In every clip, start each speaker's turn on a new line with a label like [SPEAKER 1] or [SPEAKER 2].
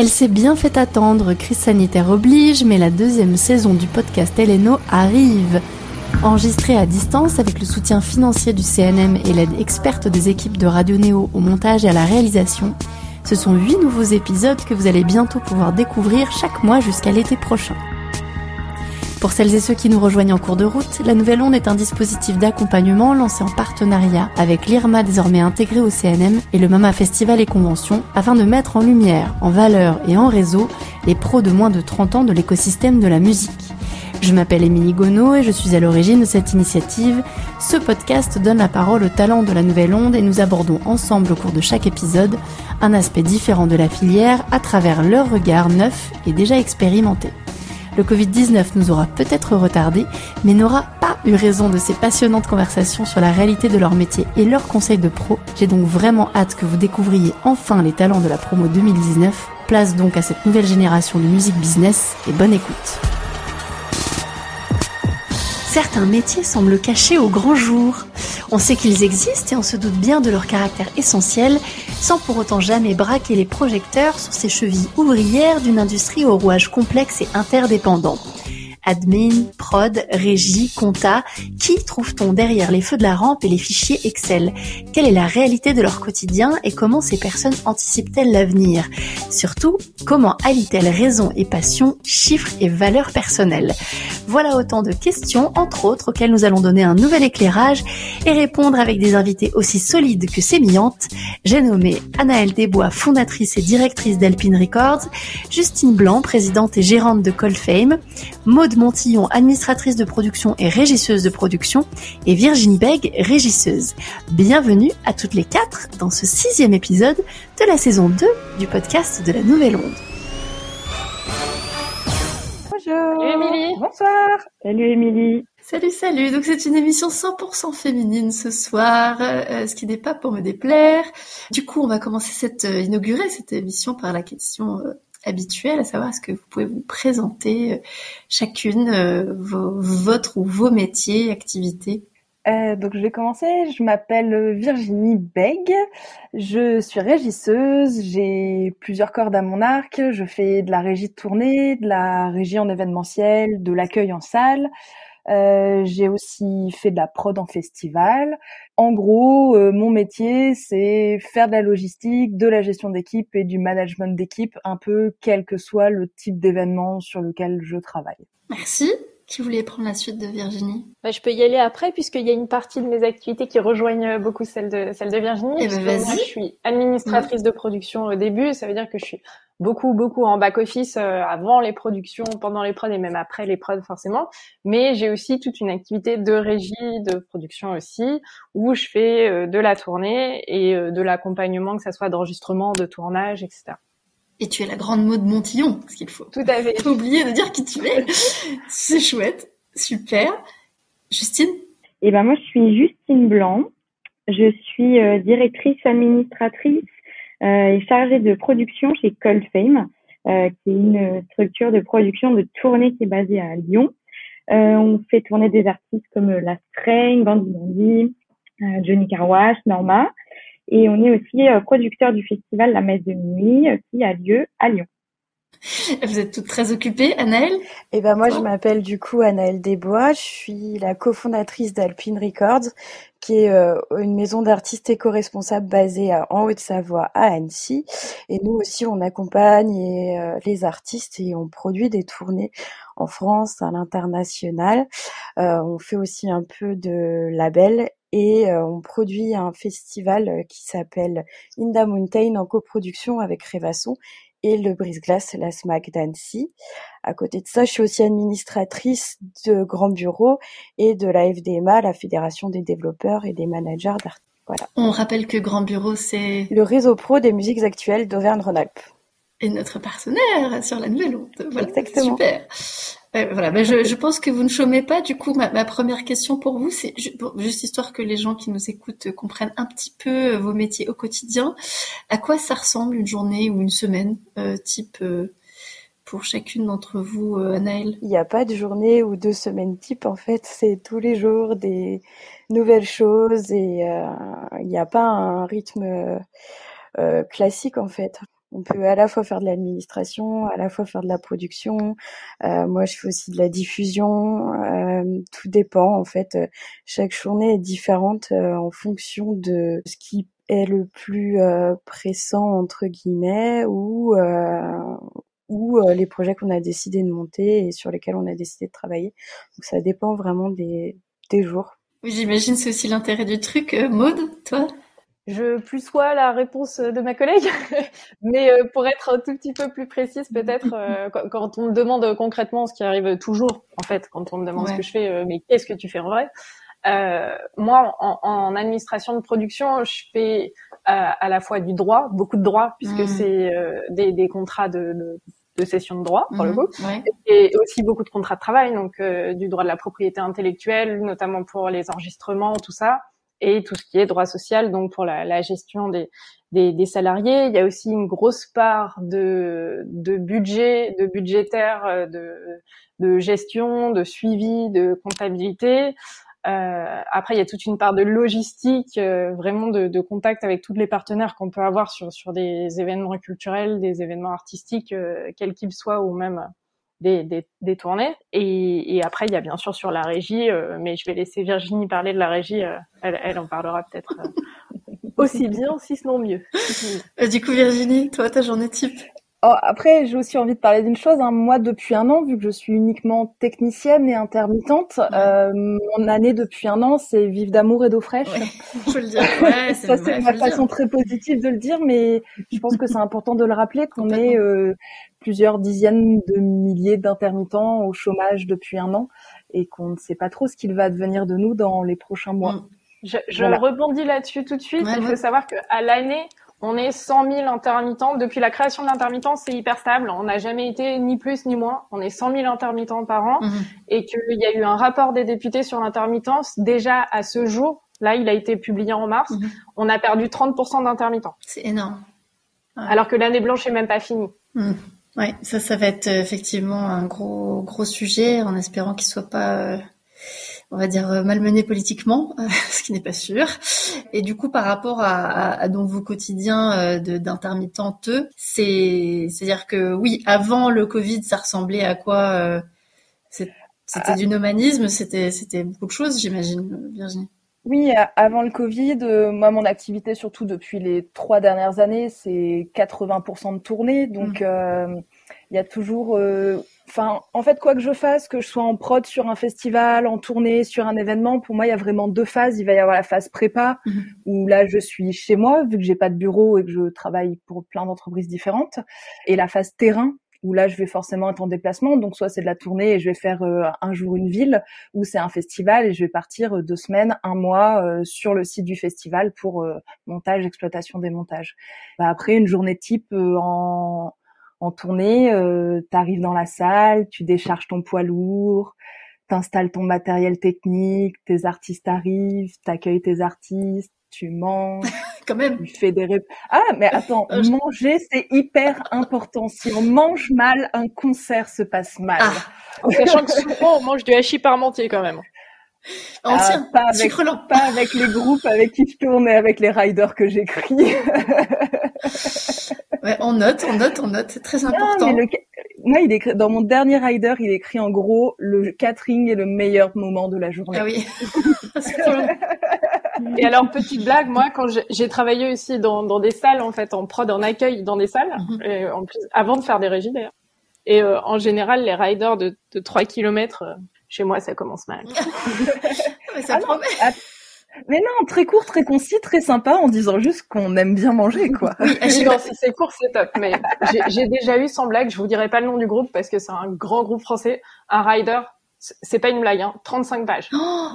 [SPEAKER 1] Elle s'est bien fait attendre, crise sanitaire oblige, mais la deuxième saison du podcast Eleno arrive. Enregistrée à distance avec le soutien financier du CNM et l'aide experte des équipes de Radio Néo au montage et à la réalisation, ce sont huit nouveaux épisodes que vous allez bientôt pouvoir découvrir chaque mois jusqu'à l'été prochain. Pour celles et ceux qui nous rejoignent en cours de route, la Nouvelle Onde est un dispositif d'accompagnement lancé en partenariat avec l'IRMA désormais intégré au CNM et le MAMA Festival et Convention afin de mettre en lumière, en valeur et en réseau les pros de moins de 30 ans de l'écosystème de la musique. Je m'appelle Émilie Gonneau et je suis à l'origine de cette initiative. Ce podcast donne la parole aux talents de la Nouvelle Onde et nous abordons ensemble au cours de chaque épisode un aspect différent de la filière à travers leur regard neuf et déjà expérimenté. Le Covid-19 nous aura peut-être retardé, mais n'aura pas eu raison de ces passionnantes conversations sur la réalité de leur métier et leurs conseils de pro. J'ai donc vraiment hâte que vous découvriez enfin les talents de la promo 2019. Place donc à cette nouvelle génération de musique business et bonne écoute. Certains métiers semblent cachés au grand jour. On sait qu'ils existent et on se doute bien de leur caractère essentiel, sans pour autant jamais braquer les projecteurs sur ces chevilles ouvrières d'une industrie au rouage complexe et interdépendant admin, prod, régie, compta, qui trouve-t-on derrière les feux de la rampe et les fichiers Excel? Quelle est la réalité de leur quotidien et comment ces personnes anticipent-elles l'avenir? Surtout, comment allient-elles raison et passion, chiffres et valeurs personnelles? Voilà autant de questions, entre autres, auxquelles nous allons donner un nouvel éclairage et répondre avec des invités aussi solides que sémillantes. J'ai nommé Anaëlle Desbois, fondatrice et directrice d'Alpine Records, Justine Blanc, présidente et gérante de Colfame, Maud Montillon, administratrice de production et régisseuse de production, et Virginie Beg, régisseuse. Bienvenue à toutes les quatre dans ce sixième épisode de la saison 2 du podcast de la Nouvelle Onde.
[SPEAKER 2] Bonjour.
[SPEAKER 3] Salut Émilie.
[SPEAKER 2] Bonsoir. Salut Émilie.
[SPEAKER 1] Salut, salut. Donc c'est une émission 100% féminine ce soir, euh, ce qui n'est pas pour me déplaire. Du coup, on va commencer cette euh, inaugurer cette émission par la question euh, habituelle, à savoir est-ce que vous pouvez vous présenter euh, chacune euh, votre ou vos métiers, activités?
[SPEAKER 2] Euh, donc je vais commencer. Je m'appelle Virginie Beg. Je suis régisseuse. J'ai plusieurs cordes à mon arc. Je fais de la régie de tournée, de la régie en événementiel, de l'accueil en salle. Euh, j'ai aussi fait de la prod en festival. En gros, euh, mon métier, c'est faire de la logistique, de la gestion d'équipe et du management d'équipe, un peu quel que soit le type d'événement sur lequel je travaille.
[SPEAKER 1] Merci. Qui voulait prendre la suite de Virginie?
[SPEAKER 3] Bah, Je peux y aller après puisqu'il y a une partie de mes activités qui rejoignent beaucoup celle de celle de Virginie.
[SPEAKER 1] Eh ben, moi,
[SPEAKER 3] je suis administratrice de production au début, ça veut dire que je suis beaucoup beaucoup en back office euh, avant les productions, pendant les prods et même après les prods forcément. Mais j'ai aussi toute une activité de régie de production aussi où je fais euh, de la tournée et euh, de l'accompagnement que ça soit d'enregistrement, de tournage, etc.
[SPEAKER 1] Et tu es la grande mode Montillon, ce qu'il faut.
[SPEAKER 3] Tout à fait.
[SPEAKER 1] Faut oublier de dire qui tu es. C'est chouette, super. Justine?
[SPEAKER 4] Eh ben moi je suis Justine Blanc. Je suis directrice administratrice euh, est chargée de production chez Coldfame, euh, qui est une structure de production de tournée qui est basée à Lyon. Euh, on fait tourner des artistes comme La Strain, Bandy Bandy, Johnny Carwash, Norma. Et on est aussi producteur du festival La Messe de Minuit qui a lieu à Lyon.
[SPEAKER 1] Vous êtes toutes très occupées, Anaëlle?
[SPEAKER 5] Eh ben moi, je m'appelle du coup Anaëlle Desbois. Je suis la cofondatrice d'Alpine Records, qui est euh, une maison d'artistes éco-responsables basée en Haute-Savoie, à Annecy. Et nous aussi, on accompagne euh, les artistes et on produit des tournées en France, à l'international. Euh, on fait aussi un peu de label et on produit un festival qui s'appelle Inda Mountain en coproduction avec Révasson et le brise-glace, la SMAC d'Annecy. À côté de ça, je suis aussi administratrice de Grand Bureau et de la FDMA, la Fédération des développeurs et des managers d'art. Voilà.
[SPEAKER 1] On rappelle que Grand Bureau, c'est...
[SPEAKER 5] Le réseau pro des musiques actuelles d'Auvergne-Rhône-Alpes.
[SPEAKER 1] Et notre partenaire sur la nouvelle onde. Voilà,
[SPEAKER 5] Exactement.
[SPEAKER 1] Super. Euh, voilà, ben je, je, pense que vous ne chômez pas. Du coup, ma, ma première question pour vous, c'est juste histoire que les gens qui nous écoutent comprennent un petit peu euh, vos métiers au quotidien. À quoi ça ressemble une journée ou une semaine euh, type euh, pour chacune d'entre vous, euh, Anaëlle?
[SPEAKER 5] Il n'y a pas de journée ou de semaine type. En fait, c'est tous les jours des nouvelles choses et il n'y a pas un rythme classique en fait. On peut à la fois faire de l'administration, à la fois faire de la production. Euh, moi, je fais aussi de la diffusion. Euh, tout dépend en fait. Chaque journée est différente euh, en fonction de ce qui est le plus pressant entre guillemets ou ou les projets qu'on a décidé de monter et sur lesquels on a décidé de travailler. Donc ça dépend vraiment des, des jours.
[SPEAKER 6] J'imagine c'est aussi l'intérêt du truc. Maude, toi?
[SPEAKER 3] Je plus sois la réponse de ma collègue, mais euh, pour être un tout petit peu plus précise, peut-être euh, quand on me demande concrètement ce qui arrive toujours, en fait, quand on me demande ce que je fais, euh, mais qu'est-ce que tu fais en vrai Moi, en, administration de production, je fais à la fois du droit, beaucoup de droit, puisque mmh. c'est des, contrats de, de, cession de droit pour le mmh. coup, et aussi beaucoup de contrats de travail, donc du droit de la propriété intellectuelle, notamment pour les enregistrements, tout ça et tout ce qui est droit social, donc pour la, la gestion des, des, des, salariés. Il y a aussi une grosse part de, de budget, de budgétaire, euh, de, de gestion, de suivi, de comptabilité. Euh, après, il y a toute une part de logistique, euh, vraiment de, de, contact avec tous les partenaires qu'on peut avoir sur, sur des événements culturels, des événements artistiques, euh, quels qu'ils soient, ou même des, des, des tournées. Et, et, après, il y a bien sûr sur la régie, euh, mais je vais laisser Virginie parler de la régie. Euh, elle, elle, en parlera peut-être euh, aussi bien, si ce n'est mieux.
[SPEAKER 6] du coup, Virginie, toi, ta journée type?
[SPEAKER 2] Oh, après, j'ai aussi envie de parler d'une chose. Hein. Moi, depuis un an, vu que je suis uniquement technicienne et intermittente, euh, mon année depuis un an, c'est vivre d'amour et d'eau fraîche.
[SPEAKER 6] faut le dire. Ouais,
[SPEAKER 2] ça, c'est ma façon très positive de le dire, mais je pense que c'est important de le rappeler qu'on est euh, plusieurs dizaines de milliers d'intermittents au chômage depuis un an et qu'on ne sait pas trop ce qu'il va advenir de nous dans les prochains mois. Mm.
[SPEAKER 3] Je, je rebondis là-dessus tout de suite. Il faut savoir qu'à l'année, on est 100 000 intermittents. Depuis la création de l'intermittent, c'est hyper stable. On n'a jamais été ni plus ni moins. On est 100 000 intermittents par an. Mhm. Et qu'il y a eu un rapport des députés sur l'intermittence. Déjà, à ce jour, là, il a été publié en mars, mhm. on a perdu 30% d'intermittents.
[SPEAKER 6] C'est énorme.
[SPEAKER 3] Alors que l'année blanche est même pas finie.
[SPEAKER 6] Mhm. Ouais, ça, ça va être euh, effectivement un gros, gros sujet en espérant qu'il soit pas euh, on va dire euh, malmené politiquement, ce qui n'est pas sûr. Et du coup, par rapport à, à, donc vos quotidiens euh, d'intermittenteux, c'est c'est-à-dire que oui, avant le Covid, ça ressemblait à quoi euh, C'était ah. du nomanisme, c'était c'était beaucoup de choses, j'imagine, Virginie.
[SPEAKER 2] Oui, avant le Covid, moi, mon activité, surtout depuis les trois dernières années, c'est 80% de tournée. Donc, mmh. il y a toujours enfin, en fait, quoi que je fasse, que je sois en prod sur un festival, en tournée, sur un événement, pour moi, il y a vraiment deux phases. Il va y avoir la phase prépa, mhm. où là, je suis chez moi, vu que j'ai pas de bureau et que je travaille pour plein d'entreprises différentes, et la phase terrain, où là, je vais forcément être en déplacement. Donc, soit c'est de la tournée et je vais faire euh, un jour une ville, ou c'est un festival et je vais partir euh, deux semaines, un mois euh, sur le site du festival pour montage, exploitation, démontage. Bah, après, une journée type en en tournée, euh, tu arrives dans la salle, tu décharges ton poids lourd, t'installes ton matériel technique, tes artistes arrivent, t'accueilles tes artistes, tu manges.
[SPEAKER 6] Quand même.
[SPEAKER 2] Tu fais des rép... Ah, mais attends, ah, manger, c'est hyper important. Si on mange mal, un concert se passe mal.
[SPEAKER 3] Ah. En sachant que souvent, on mange du hachis parmentier quand même.
[SPEAKER 6] Ancien, ah, pas,
[SPEAKER 2] avec, pas avec les groupes avec qui je tourne et avec les riders que j'écris.
[SPEAKER 6] Ouais, on note, on note, on note, c'est très important.
[SPEAKER 2] Moi, il écrit, dans mon dernier rider, il écrit en gros, le catering est le meilleur moment de la journée.
[SPEAKER 6] Ah oui.
[SPEAKER 3] Et alors, petite blague, moi, quand j'ai travaillé aussi dans, dans, des salles, en fait, en prod, en accueil dans des salles, mhm. et en plus, avant de faire des régies d'ailleurs. Et euh, en général, les riders de, de 3 km, euh, chez moi, ça commence mal.
[SPEAKER 6] Mais ça ah promet.
[SPEAKER 2] Mais non, très court, très concis, très sympa, en disant juste qu'on aime bien manger, quoi.
[SPEAKER 3] Oui, si c'est court, c'est top. Mais j'ai déjà eu, sans blague, je vous dirai pas le nom du groupe parce que c'est un grand groupe français, un rider. C'est pas une blague, hein, 35 pages. Oh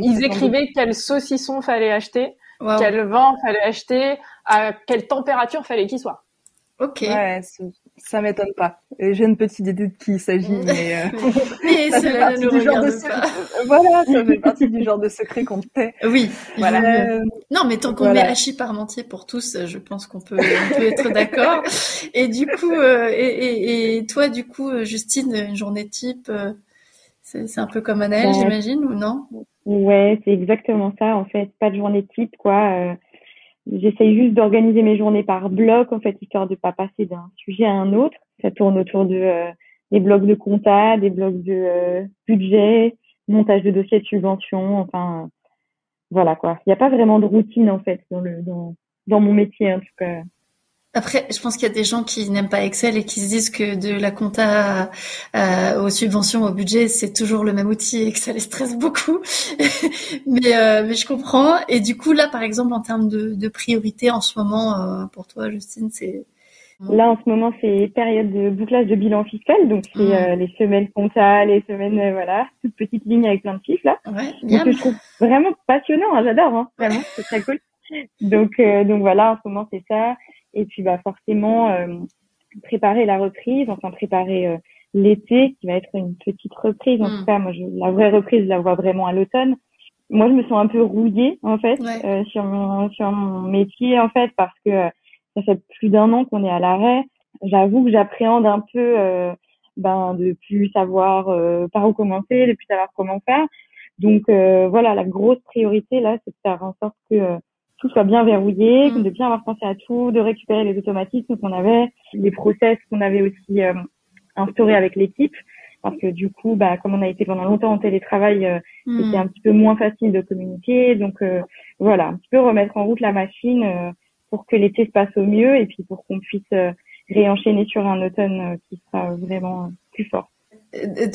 [SPEAKER 3] ils, écrivaient quel saucisson fallait acheter, quel vin fallait acheter, à quelle température fallait qu'il soit.
[SPEAKER 6] Ok.
[SPEAKER 2] Ouais, ça m'étonne pas. J'ai une petite idée de qui il s'agit, mais, euh,
[SPEAKER 6] ça fait partie du genre de
[SPEAKER 2] voilà, ça fait partie du genre de secret qu'on tait.
[SPEAKER 6] Oui. Voilà. Euh, non, mais tant qu'on met hachis parmentier pour tous, je pense qu'on peut, on peut être d'accord. et du coup, euh, et, et, et, toi, du coup, Justine, une journée type, c'est un peu comme Anaël, j'imagine, ou non?
[SPEAKER 4] Ouais, c'est exactement ça. En fait, pas de journée type, quoi j'essaye juste d'organiser mes journées par bloc, en fait, histoire de pas passer d'un sujet à un autre. Ça tourne autour de euh, des blocs de compta, des blocs de euh, budget, montage de dossiers de subvention, enfin, voilà quoi. Il n'y a pas vraiment de routine, en fait, dans le, dans, dans mon métier, en tout cas.
[SPEAKER 6] Après, je pense qu'il y a des gens qui n'aiment pas Excel et qui se disent que de la compta euh, aux subventions, au budget, c'est toujours le même outil et que ça les stresse beaucoup. mais, euh, mais je comprends. Et du coup, là, par exemple, en termes de, de priorité en ce moment, euh, pour toi, Justine, c'est...
[SPEAKER 4] Là, en ce moment, c'est période de bouclage de bilan fiscal. Donc, c'est
[SPEAKER 6] Mmh.
[SPEAKER 4] euh, les semaines compta, les semaines, euh, voilà, toutes petites lignes avec plein de chiffres, là.
[SPEAKER 6] Ouais, bien.
[SPEAKER 4] que je trouve vraiment passionnant, hein, j'adore, hein, vraiment, c'est très cool. Donc, euh, donc voilà, en ce moment c'est ça. Et puis bah forcément euh, préparer la reprise, enfin préparer euh, l'été qui va être une petite reprise. En
[SPEAKER 6] Mm.
[SPEAKER 4] tout cas, moi je, la vraie reprise, je la vois vraiment à l'automne. Moi, je me sens un peu rouillée en fait
[SPEAKER 6] Ouais.
[SPEAKER 4] euh, sur mon sur mon métier en fait parce que ça fait plus d'un an qu'on est à l'arrêt. J'avoue que j'appréhende un peu euh, ben de plus savoir euh, par où commencer, de plus savoir comment faire. Donc euh, voilà, la grosse priorité là, c'est de faire en sorte que euh, tout soit bien verrouillé,
[SPEAKER 6] Mm.
[SPEAKER 4] de bien avoir pensé à tout, de récupérer les automatismes qu'on avait, les process qu'on avait aussi euh, instaurés avec l'équipe. Parce que du coup, bah, comme on a été pendant longtemps en télétravail, euh,
[SPEAKER 6] Hmm.
[SPEAKER 4] c'était un petit peu moins facile de communiquer. Donc euh, voilà, un petit peu remettre en route la machine euh, pour que l'été se passe au mieux et puis pour qu'on puisse euh, réenchaîner sur un automne euh, qui sera vraiment plus fort.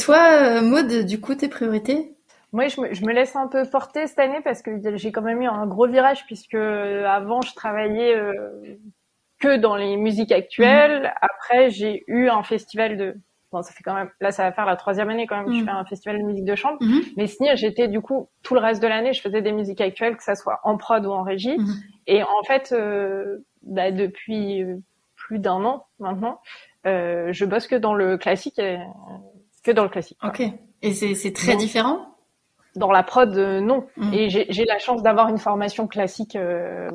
[SPEAKER 6] Toi, Maud, du coup, tes priorités?
[SPEAKER 3] Moi, je me, je me laisse un peu porter cette année parce que j'ai quand même eu un gros virage puisque euh, avant, je travaillais euh, que dans les musiques actuelles. Après, j'ai eu un festival de... Bon, ça fait quand même... Là, ça va faire la troisième année quand même que je
[SPEAKER 6] Mhm.
[SPEAKER 3] fais un festival de musique de chambre.
[SPEAKER 6] Mhm.
[SPEAKER 3] Mais sinon, j'étais du coup, tout le reste de l'année, je faisais des musiques actuelles, que ça soit en prod ou en régie. Et en fait, euh, bah, depuis plus d'un an maintenant, euh, je bosse que dans le classique, et, que dans le classique. quoi.
[SPEAKER 6] Ok. Et c'est très différent?
[SPEAKER 3] Dans la prod, euh, non.
[SPEAKER 6] Mhm.
[SPEAKER 3] Et j'ai la chance d'avoir une formation classique, euh,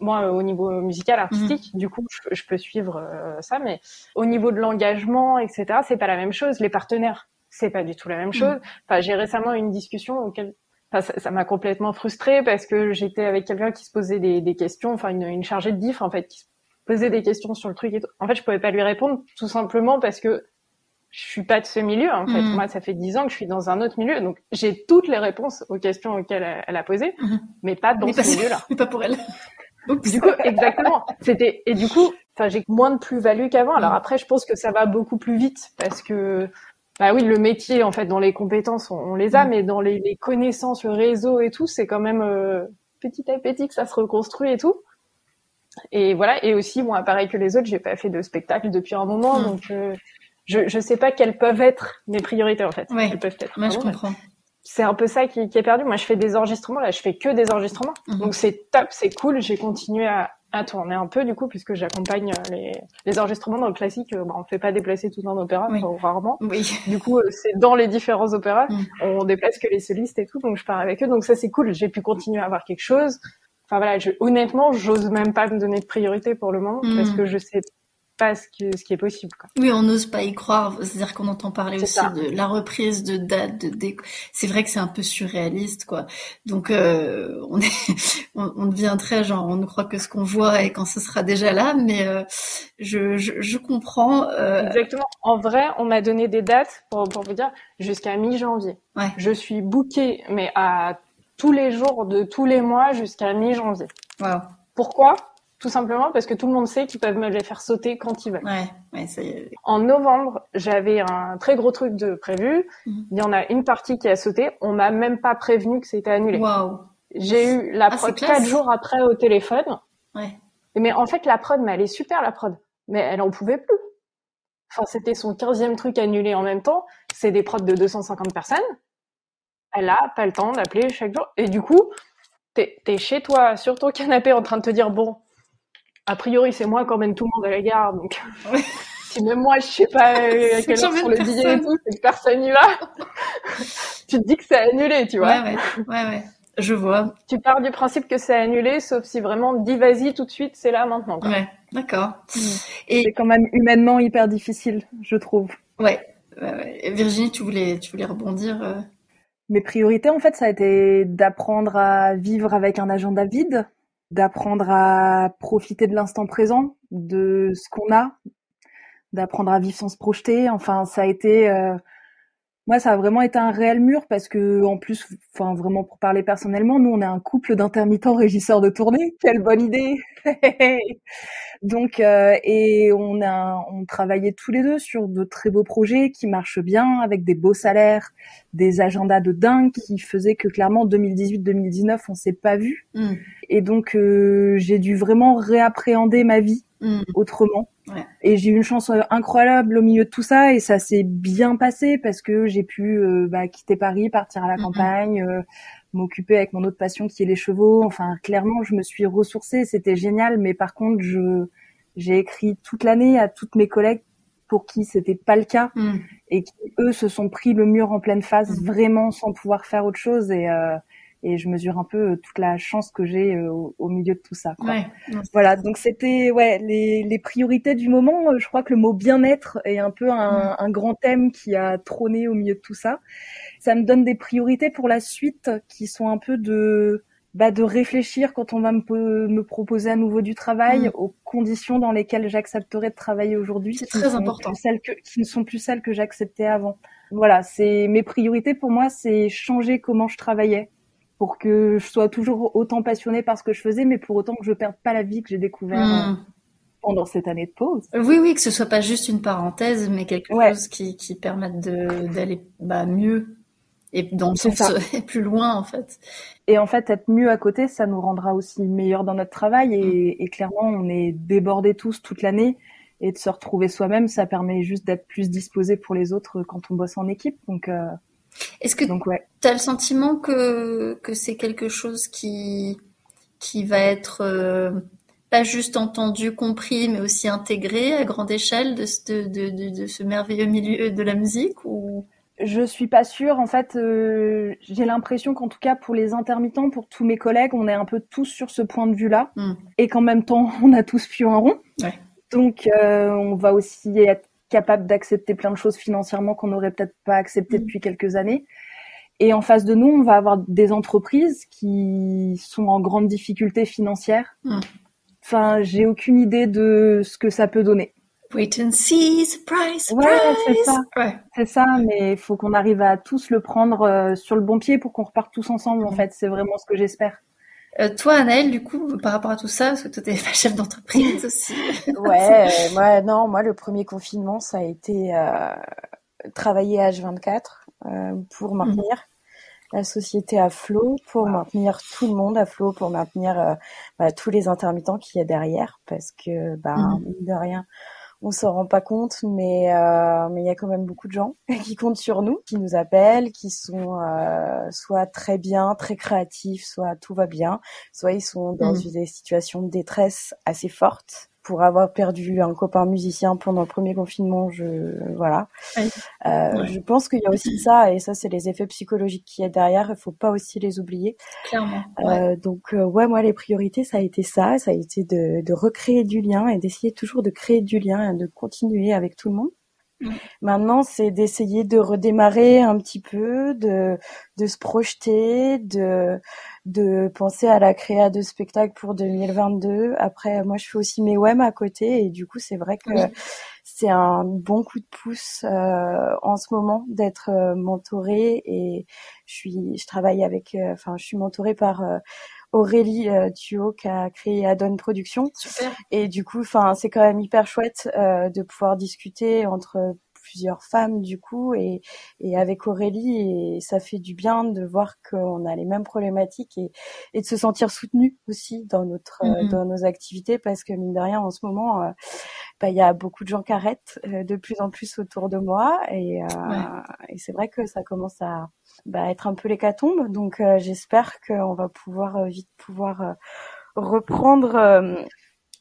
[SPEAKER 3] moi, au niveau musical, artistique. Du coup, je, je peux suivre euh, ça. Mais au niveau de l'engagement, etc., c'est pas la même chose. Les partenaires, c'est pas du tout la même chose. Enfin, j'ai récemment eu une discussion auquel Enfin, ça ça m'a complètement frustrée parce que j'étais avec quelqu'un qui se posait des, des questions, enfin une, une chargée de diff en fait, qui se posait des questions sur le truc et tout. En fait, je pouvais pas lui répondre tout simplement parce que je suis pas de ce milieu. En fait,
[SPEAKER 6] Mhm.
[SPEAKER 3] moi, ça fait dix ans que je suis dans un autre milieu, donc j'ai toutes les réponses aux questions auxquelles elle, elle a posées,
[SPEAKER 6] Mhm.
[SPEAKER 3] mais pas dans
[SPEAKER 6] Mais
[SPEAKER 3] ce milieu-là.
[SPEAKER 6] Mais pas pour elle. Oups.
[SPEAKER 3] Du coup, exactement. C'était et du coup, enfin, j'ai moins de plus-value qu'avant. Alors
[SPEAKER 6] Mm.
[SPEAKER 3] après, je pense que ça va beaucoup plus vite parce que, bah oui, le métier, en fait, dans les compétences, on, on les a,
[SPEAKER 6] Mm.
[SPEAKER 3] mais dans les, les connaissances, le réseau et tout, c'est quand même euh, petit à petit que ça se reconstruit et tout. Et voilà. Et aussi, moi, pareil que les autres, j'ai pas fait de spectacle depuis un moment,
[SPEAKER 6] Mm.
[SPEAKER 3] donc euh, je je sais pas quelles peuvent être mes priorités en fait.
[SPEAKER 6] Ouais.
[SPEAKER 3] Elles peuvent être.
[SPEAKER 6] Moi, je comprends.
[SPEAKER 3] c'est un peu ça qui, qui est perdu. Moi, je fais des enregistrements. Là, je fais que des enregistrements.
[SPEAKER 6] Mhm.
[SPEAKER 3] Donc, c'est top, c'est cool. J'ai continué à, à tourner un peu, du coup, puisque j'accompagne euh, les, les enregistrements dans le classique. euh, bah, on ne fait pas déplacer tout un opéra,
[SPEAKER 6] Oui.
[SPEAKER 3] enfin, rarement.
[SPEAKER 6] Oui.
[SPEAKER 3] Du coup, euh, c'est dans les différents opéras.
[SPEAKER 6] Mhm.
[SPEAKER 3] On déplace que les solistes et tout. Donc, je pars avec eux. Donc, ça, c'est cool. J'ai pu continuer à avoir quelque chose. Enfin, voilà, je, honnêtement, j'ose même pas me donner de priorité pour le moment,
[SPEAKER 6] Mhm.
[SPEAKER 3] parce que je sais pas ce qui, ce qui est possible, quoi.
[SPEAKER 6] Oui, on n'ose pas y croire. C'est-à-dire qu'on entend parler aussi
[SPEAKER 3] ça.
[SPEAKER 6] de la reprise de date, de. C'est vrai que c'est un peu surréaliste, quoi. Donc, euh, on est, on, on devient très genre, on ne croit que ce qu'on voit et quand ce sera déjà là. Mais euh, je, je, je comprends. Euh,
[SPEAKER 3] Exactement. En vrai, on m'a donné des dates pour, pour vous dire jusqu'à mi-janvier.
[SPEAKER 6] Ouais.
[SPEAKER 3] Je suis bookée, mais à tous les jours de tous les mois jusqu'à mi-janvier. Pourquoi? Tout simplement parce que tout le monde sait qu'ils peuvent me les faire sauter quand ils veulent.
[SPEAKER 6] Ouais, ouais, ça y est.
[SPEAKER 3] En novembre, j'avais un très gros truc de prévu.
[SPEAKER 6] Mhm.
[SPEAKER 3] Il y en a une partie qui a sauté. On m'a même pas prévenu que c'était annulé. J'ai eu la
[SPEAKER 6] Ah,
[SPEAKER 3] prod quatre jours après au téléphone.
[SPEAKER 6] Ouais.
[SPEAKER 3] Mais en fait, la prod, mais elle est super, la prod. Mais elle en pouvait plus. Enfin, c'était son 15e truc annulé en même temps. C'est des prods de 250 personnes. Elle a pas le temps d'appeler chaque jour. Et du coup, t'es es chez toi, sur ton canapé, en train de te dire, bon, a priori, c'est moi qui emmène tout le monde à la gare. Donc, si même moi, je sais pas euh, à quelle heure
[SPEAKER 6] J'emmène
[SPEAKER 3] sur le billet et tout, c'est que personne y va. tu te dis que c'est annulé, tu vois.
[SPEAKER 6] Ouais, ouais, ouais, ouais. Je vois.
[SPEAKER 3] Tu pars du principe que c'est annulé, sauf si vraiment, dis vas-y tout de suite, c'est là maintenant. quoi.
[SPEAKER 6] Ouais, d'accord.
[SPEAKER 2] C'est quand même humainement hyper difficile, je trouve.
[SPEAKER 6] Ouais. Et Virginie, tu voulais, tu voulais rebondir. euh,
[SPEAKER 2] Mes priorités, en fait, ça a été d'apprendre à vivre avec un agenda vide. D'apprendre à profiter de l'instant présent, de ce qu'on a, d'apprendre à vivre sans se projeter. Enfin, ça a été moi, ça a vraiment été un réel mur parce que, en plus, enfin, vraiment pour parler personnellement, nous, on est un couple d'intermittents régisseurs de tournée. Quelle bonne idée Donc, euh, et on a, on travaillait tous les deux sur de très beaux projets qui marchent bien, avec des beaux salaires, des agendas de dingue qui faisaient que clairement 2018-2019, on s'est pas vu. Mm. Et donc, euh, j'ai dû vraiment réappréhender ma vie mm. autrement et j'ai eu une chance euh, incroyable au milieu de tout ça et ça s'est bien passé parce que j'ai pu euh, bah, quitter Paris, partir à la campagne, euh, m'occuper avec mon autre passion qui est les chevaux. Enfin, clairement, je me suis ressourcée, c'était génial. Mais par contre, je j'ai écrit toute l'année à toutes mes collègues pour qui c'était pas le cas mm. et qui eux se sont pris le mur en pleine face mm. vraiment sans pouvoir faire autre chose et et je mesure un peu euh, toute la chance que j'ai euh, au, milieu de tout ça. Quoi. Ouais, voilà, donc c'était ouais les, les, priorités du moment. Je crois que le mot bien-être est un peu un, un, grand thème qui a trôné au milieu de tout ça. Ça me donne des priorités pour la suite qui sont un peu de bah, de réfléchir quand on va me, me proposer à nouveau du travail mm. aux conditions dans lesquelles j'accepterais de travailler aujourd'hui.
[SPEAKER 6] C'est très important.
[SPEAKER 2] Celles que, qui ne sont plus celles que j'acceptais avant. Voilà, c'est mes priorités pour moi, c'est changer comment je travaillais pour que je sois toujours autant passionnée par ce que je faisais, mais pour autant que je perde pas la vie que j'ai découvert euh, pendant cette année de pause.
[SPEAKER 6] Oui, oui, que ce soit pas juste une parenthèse, mais quelque chose qui, qui permette d'aller bah, mieux et dans le sens plus loin en fait.
[SPEAKER 2] Et en fait, être mieux à côté, ça nous rendra aussi meilleurs dans notre travail et, hmm. et clairement, on est débordés tous toute l'année et de se retrouver soi-même, ça permet juste d'être plus disposé pour les autres quand on bosse en équipe. Donc euh,
[SPEAKER 6] est-ce que tu as le sentiment que, que c'est quelque chose qui, qui va être euh, pas juste entendu, compris, mais aussi intégré à grande échelle de, de, de, de ce merveilleux milieu de la musique ou?
[SPEAKER 2] Je suis pas sûre. En fait, euh, j'ai l'impression qu'en tout cas pour les intermittents, pour tous mes collègues, on est un peu tous sur ce point de vue-là, hmm. et qu'en même temps, on a tous pu un rond. Donc, euh, on va aussi être capable d'accepter plein de choses financièrement qu'on n'aurait peut-être pas accepté mm. depuis quelques années. Et en face de nous, on va avoir des entreprises qui sont en grande difficulté financière. Mm. Enfin, j'ai aucune idée de ce que ça peut donner.
[SPEAKER 6] Wait and see, surprise, surprise.
[SPEAKER 2] Ouais, c'est ça. C'est ça, mais il faut qu'on arrive à tous le prendre euh, sur le bon pied pour qu'on reparte tous ensemble. En mm. fait, c'est vraiment ce que j'espère.
[SPEAKER 6] Euh, toi, Anaëlle, du coup, par rapport à tout ça, parce que toi, t'es chef d'entreprise aussi.
[SPEAKER 5] ouais, euh, moi, non, moi, le premier confinement, ça a été euh, travailler H24 euh, pour maintenir mhm. la société à flot, pour maintenir tout le monde à flot, pour maintenir euh, bah, tous les intermittents qu'il y a derrière, parce que, bah, mhm. de rien, on s'en rend pas compte, mais euh, mais il y a quand même beaucoup de gens qui comptent sur nous, qui nous appellent, qui sont euh, soit très bien, très créatifs, soit tout va bien, soit ils sont dans mmh. des situations de détresse assez fortes pour avoir perdu un copain musicien pendant le premier confinement, je voilà. Euh, je pense qu'il y a aussi ça, et ça c'est les effets psychologiques qui est derrière. Il faut pas aussi les oublier.
[SPEAKER 6] Clairement.
[SPEAKER 5] Euh, donc euh, ouais, moi les priorités ça a été ça, ça a été de, de recréer du lien et d'essayer toujours de créer du lien et de continuer avec tout le monde. Maintenant, c'est d'essayer de redémarrer un petit peu, de, de se projeter, de, de penser à la créa de spectacle pour 2022. Après, moi, je fais aussi mes WEM à côté et du coup, c'est vrai que c'est un bon coup de pouce euh, en ce moment d'être euh, mentorée et je suis, je travaille avec, euh, enfin, je suis mentorée par Aurélie euh, qui a créé Adon Productions.
[SPEAKER 6] Super.
[SPEAKER 5] Et du coup, enfin, c'est quand même hyper chouette euh, de pouvoir discuter entre plusieurs femmes du coup et, et avec Aurélie et ça fait du bien de voir qu'on a les mêmes problématiques et, et de se sentir soutenu aussi dans notre euh, mm-hmm. dans nos activités parce que mine de rien en ce moment euh, bah, il y a beaucoup de gens qui arrêtent euh, de plus en plus autour de moi et, et c'est vrai que ça commence à bah, être un peu l'hécatombe. Donc euh, j'espère qu'on va pouvoir euh, vite pouvoir euh, reprendre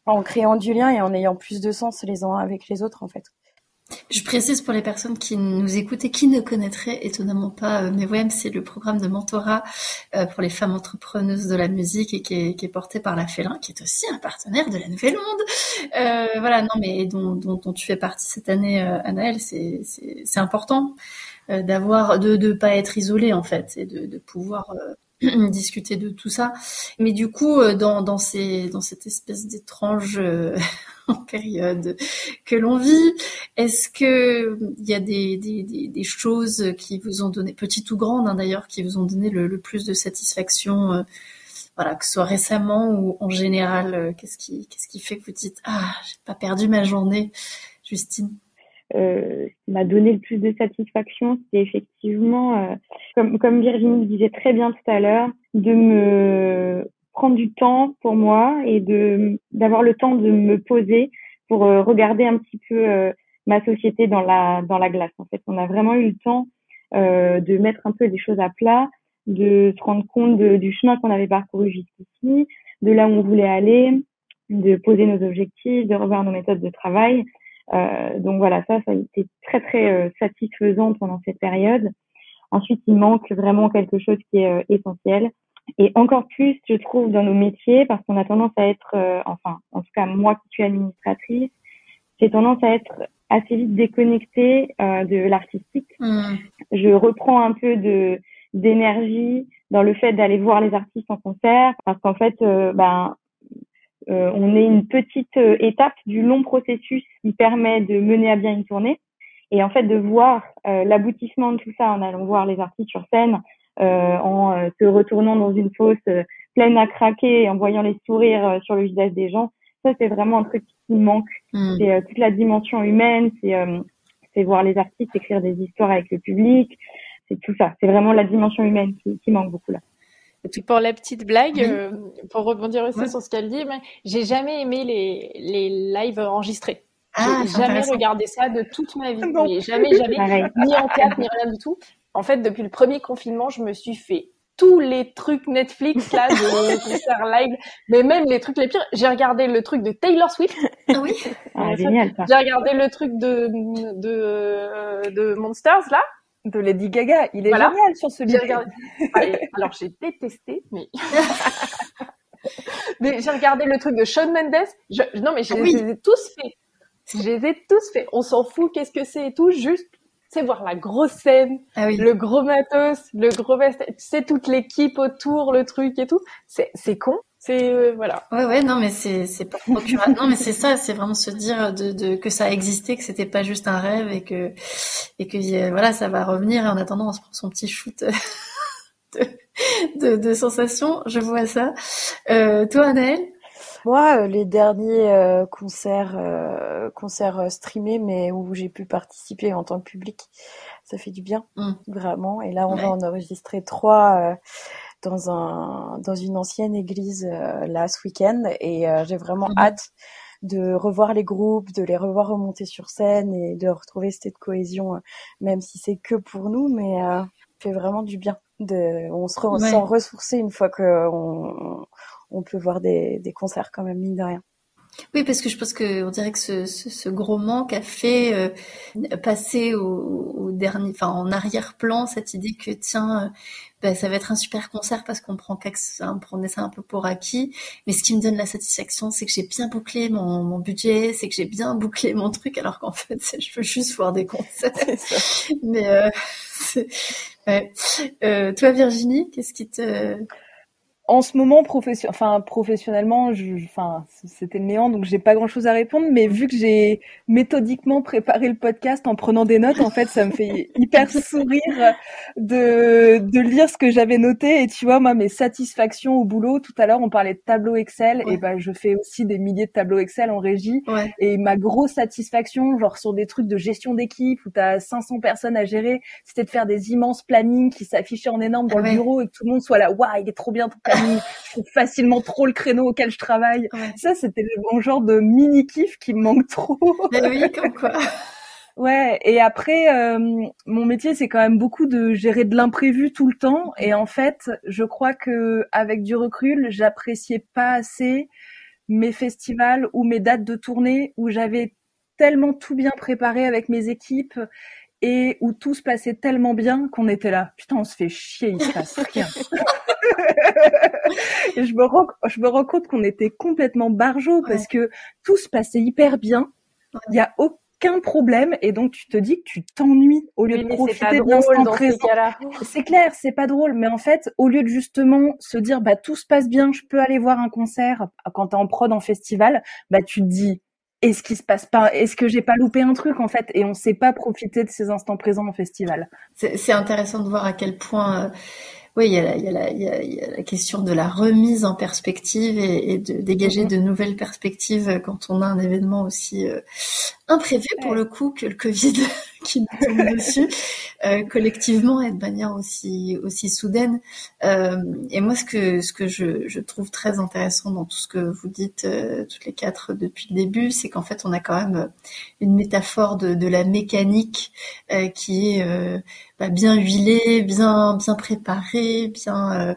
[SPEAKER 5] en créant du lien et en ayant plus de sens les uns avec les autres en fait.
[SPEAKER 6] Je précise pour les personnes qui nous écoutent et qui ne connaîtraient étonnamment pas euh, c'est le programme de mentorat pour les femmes entrepreneuses de la musique et qui est, porté par la Félin, qui est aussi un partenaire de la Nouvelle Onde. Voilà, non, mais dont, dont, tu fais partie cette année, Anaëlle, c'est important. Euh, d'avoir de ne pas être isolé en fait et de, de pouvoir euh, discuter de tout ça. Mais du coup, dans, dans, ces, dans cette espèce d'étrange période que l'on vit, est-ce que il y a des, des, des, choses qui vous ont donné, petites ou grandes hein, d'ailleurs, qui vous ont donné le, le plus de satisfaction voilà, que ce soit récemment ou en général, euh, qu'est-ce qui, qu'est-ce qui fait que vous dites ah, j'ai pas perdu ma journée, Justine?
[SPEAKER 4] Euh, m'a donné le plus de satisfaction, c'est effectivement, euh, comme, comme Virginie disait très bien tout à l'heure, de me prendre du temps pour moi et de d'avoir le temps de me poser pour regarder un petit peu ma société dans la dans la glace. En fait, on a vraiment eu le temps de mettre un peu des choses à plat de se rendre compte du chemin qu'on avait parcouru jusqu'ici, de là où on voulait aller, de poser nos objectifs, de revoir nos méthodes de travail. Euh, donc voilà, ça, ça a été très très euh, satisfaisant pendant cette période. Ensuite, il manque vraiment quelque chose qui est euh, essentiel. Et encore plus, je trouve, dans nos métiers, parce qu'on a tendance à être, enfin, en tout cas moi qui suis administratrice, j'ai tendance à être assez vite déconnectée de l'artistique. Mmh. Je reprends un peu de d'énergie dans le fait d'aller voir les artistes en concert parce qu'en fait euh, ben euh, on est une petite euh, étape du long processus qui permet de mener à bien une tournée et en fait de voir l'aboutissement de tout ça en allant voir les artistes sur scène en se retournant dans une fosse pleine à craquer et en voyant les sourires sur le visage des gens ça c'est vraiment un truc qui manque mm. c'est toute la dimension humaine c'est c'est voir les artistes écrire des histoires avec le public c'est tout ça. C'est vraiment la dimension humaine qui, manque beaucoup là.
[SPEAKER 3] Et puis pour la petite blague, euh, pour rebondir aussi sur ce qu'elle dit, j'ai jamais aimé les, les lives enregistrés. Ah, j'ai jamais regardé ça de toute ma vie. Mais jamais, jamais, ni en théâtre, ni rien du tout. En fait, depuis le premier confinement, je me suis fait tous les trucs Netflix là de concerts live, mais même les trucs les pires. J'ai regardé le truc de Taylor Swift.
[SPEAKER 6] Ah oui.
[SPEAKER 4] Ah, génial.
[SPEAKER 3] J'ai regardé le truc de de, de Monsters là
[SPEAKER 2] de Lady Gaga. Il est génial sur ce livre.
[SPEAKER 3] alors j'ai détesté, mais. mais j'ai regardé le truc de Shawn Mendes. Non, mais je, ah les ai tous faits. Je les ai tous faits. On s'en fout, qu'est-ce que c'est et tout. Juste, c'est voir la grosse scène, ah le gros matos, le gros veste, tu sais, toute l'équipe autour, le truc et tout. C'est, c'est con, c'est euh, voilà.
[SPEAKER 6] Ouais ouais non mais c'est c'est pas non mais c'est ça c'est vraiment se dire de, de que ça existait que c'était pas juste un rêve et que et que euh, voilà ça va revenir et en attendant on se prend son petit shoot de de, de sensations je vois ça. Euh, toi Anaëlle?
[SPEAKER 5] Moi, euh, les derniers concerts, concerts streamés, mais où j'ai pu participer en tant que public, ça fait du bien, mmh. vraiment. Et là, on va en enregistrer trois dans un dans une ancienne église euh, là ce week-end et euh, j'ai vraiment mhm. hâte de revoir les groupes, de les revoir remonter sur scène et de retrouver cette cohésion, euh, même si c'est que pour nous, mais euh, fait vraiment du bien. De, on se sent ressourcer une fois que on, on peut voir des, des concerts quand même mine de rien.
[SPEAKER 6] Oui, parce que je pense que on dirait que ce, ce, ce gros manque a fait euh, passer au, au, dernier, enfin en arrière-plan cette idée que tiens, euh, ben, ça va être un super concert parce qu'on prend on prenait ça un peu pour acquis. Mais ce qui me donne la satisfaction, c'est que j'ai bien bouclé mon, mon budget, c'est que j'ai bien bouclé mon truc, alors qu'en fait, je veux juste voir des concerts. Mais euh, ouais. Euh, toi, Virginie, qu'est-ce qui te
[SPEAKER 2] en ce moment, profession... enfin, professionnellement, je... enfin, c'était le néant, donc j'ai pas grand chose à répondre. Mais vu que j'ai méthodiquement préparé le podcast en prenant des notes, en fait, ça me fait hyper sourire de, de lire ce que j'avais noté. Et tu vois, moi, mes satisfactions au boulot, tout à l'heure, on parlait de tableau Excel. Et ben, je fais aussi des milliers de tableaux Excel en régie. Et ma grosse satisfaction, genre sur des trucs de gestion d'équipe où tu as 500 personnes à gérer, c'était de faire des immenses plannings qui s'affichaient en énorme dans le bureau et que tout le monde soit là, waouh, il est trop bien ton je trouve facilement trop le créneau auquel je travaille. Ça, c'était le bon genre de mini kiff qui me manque trop.
[SPEAKER 6] oui, comme quoi.
[SPEAKER 2] Ouais, et après, euh, mon métier, c'est quand même beaucoup de gérer de l'imprévu tout le temps. Et en fait, je crois que avec du recul, j'appréciais pas assez mes festivals ou mes dates de tournée où j'avais tellement tout bien préparé avec mes équipes et où tout se passait tellement bien qu'on était là. Putain, on se fait chier, il se passe rien. et je me rends, je me rends compte qu'on était complètement barjots parce que tout se passait hyper bien. Il y a aucun problème et donc tu te dis que tu t'ennuies au lieu de profiter de l'instant présent. C'est clair, c'est pas drôle, mais en fait, au lieu de justement se dire bah tout se passe bien, je peux aller voir un concert quand t'es en prod en festival, bah tu te dis est-ce qu'il se passe pas Est-ce que j'ai pas loupé un truc en fait? Et on sait pas profiter de ces instants présents en festival.
[SPEAKER 6] C'est intéressant de voir à quel point euh, oui, il y, a il, y a la, il, y a, la, question de la remise en perspective et, et de dégager mm-hmm. de nouvelles perspectives quand on a un événement aussi euh, imprévu pour le coup que le Covid qui nous tombe dessus euh, collectivement et de manière aussi aussi soudaine. Euh, et moi, ce que ce que je, je, trouve très intéressant dans tout ce que vous dites euh, toutes les quatre depuis le début, c'est qu'en fait, on a quand même une métaphore de, de la mécanique euh, qui est euh, bah, bien huilée, bien bien préparée, bien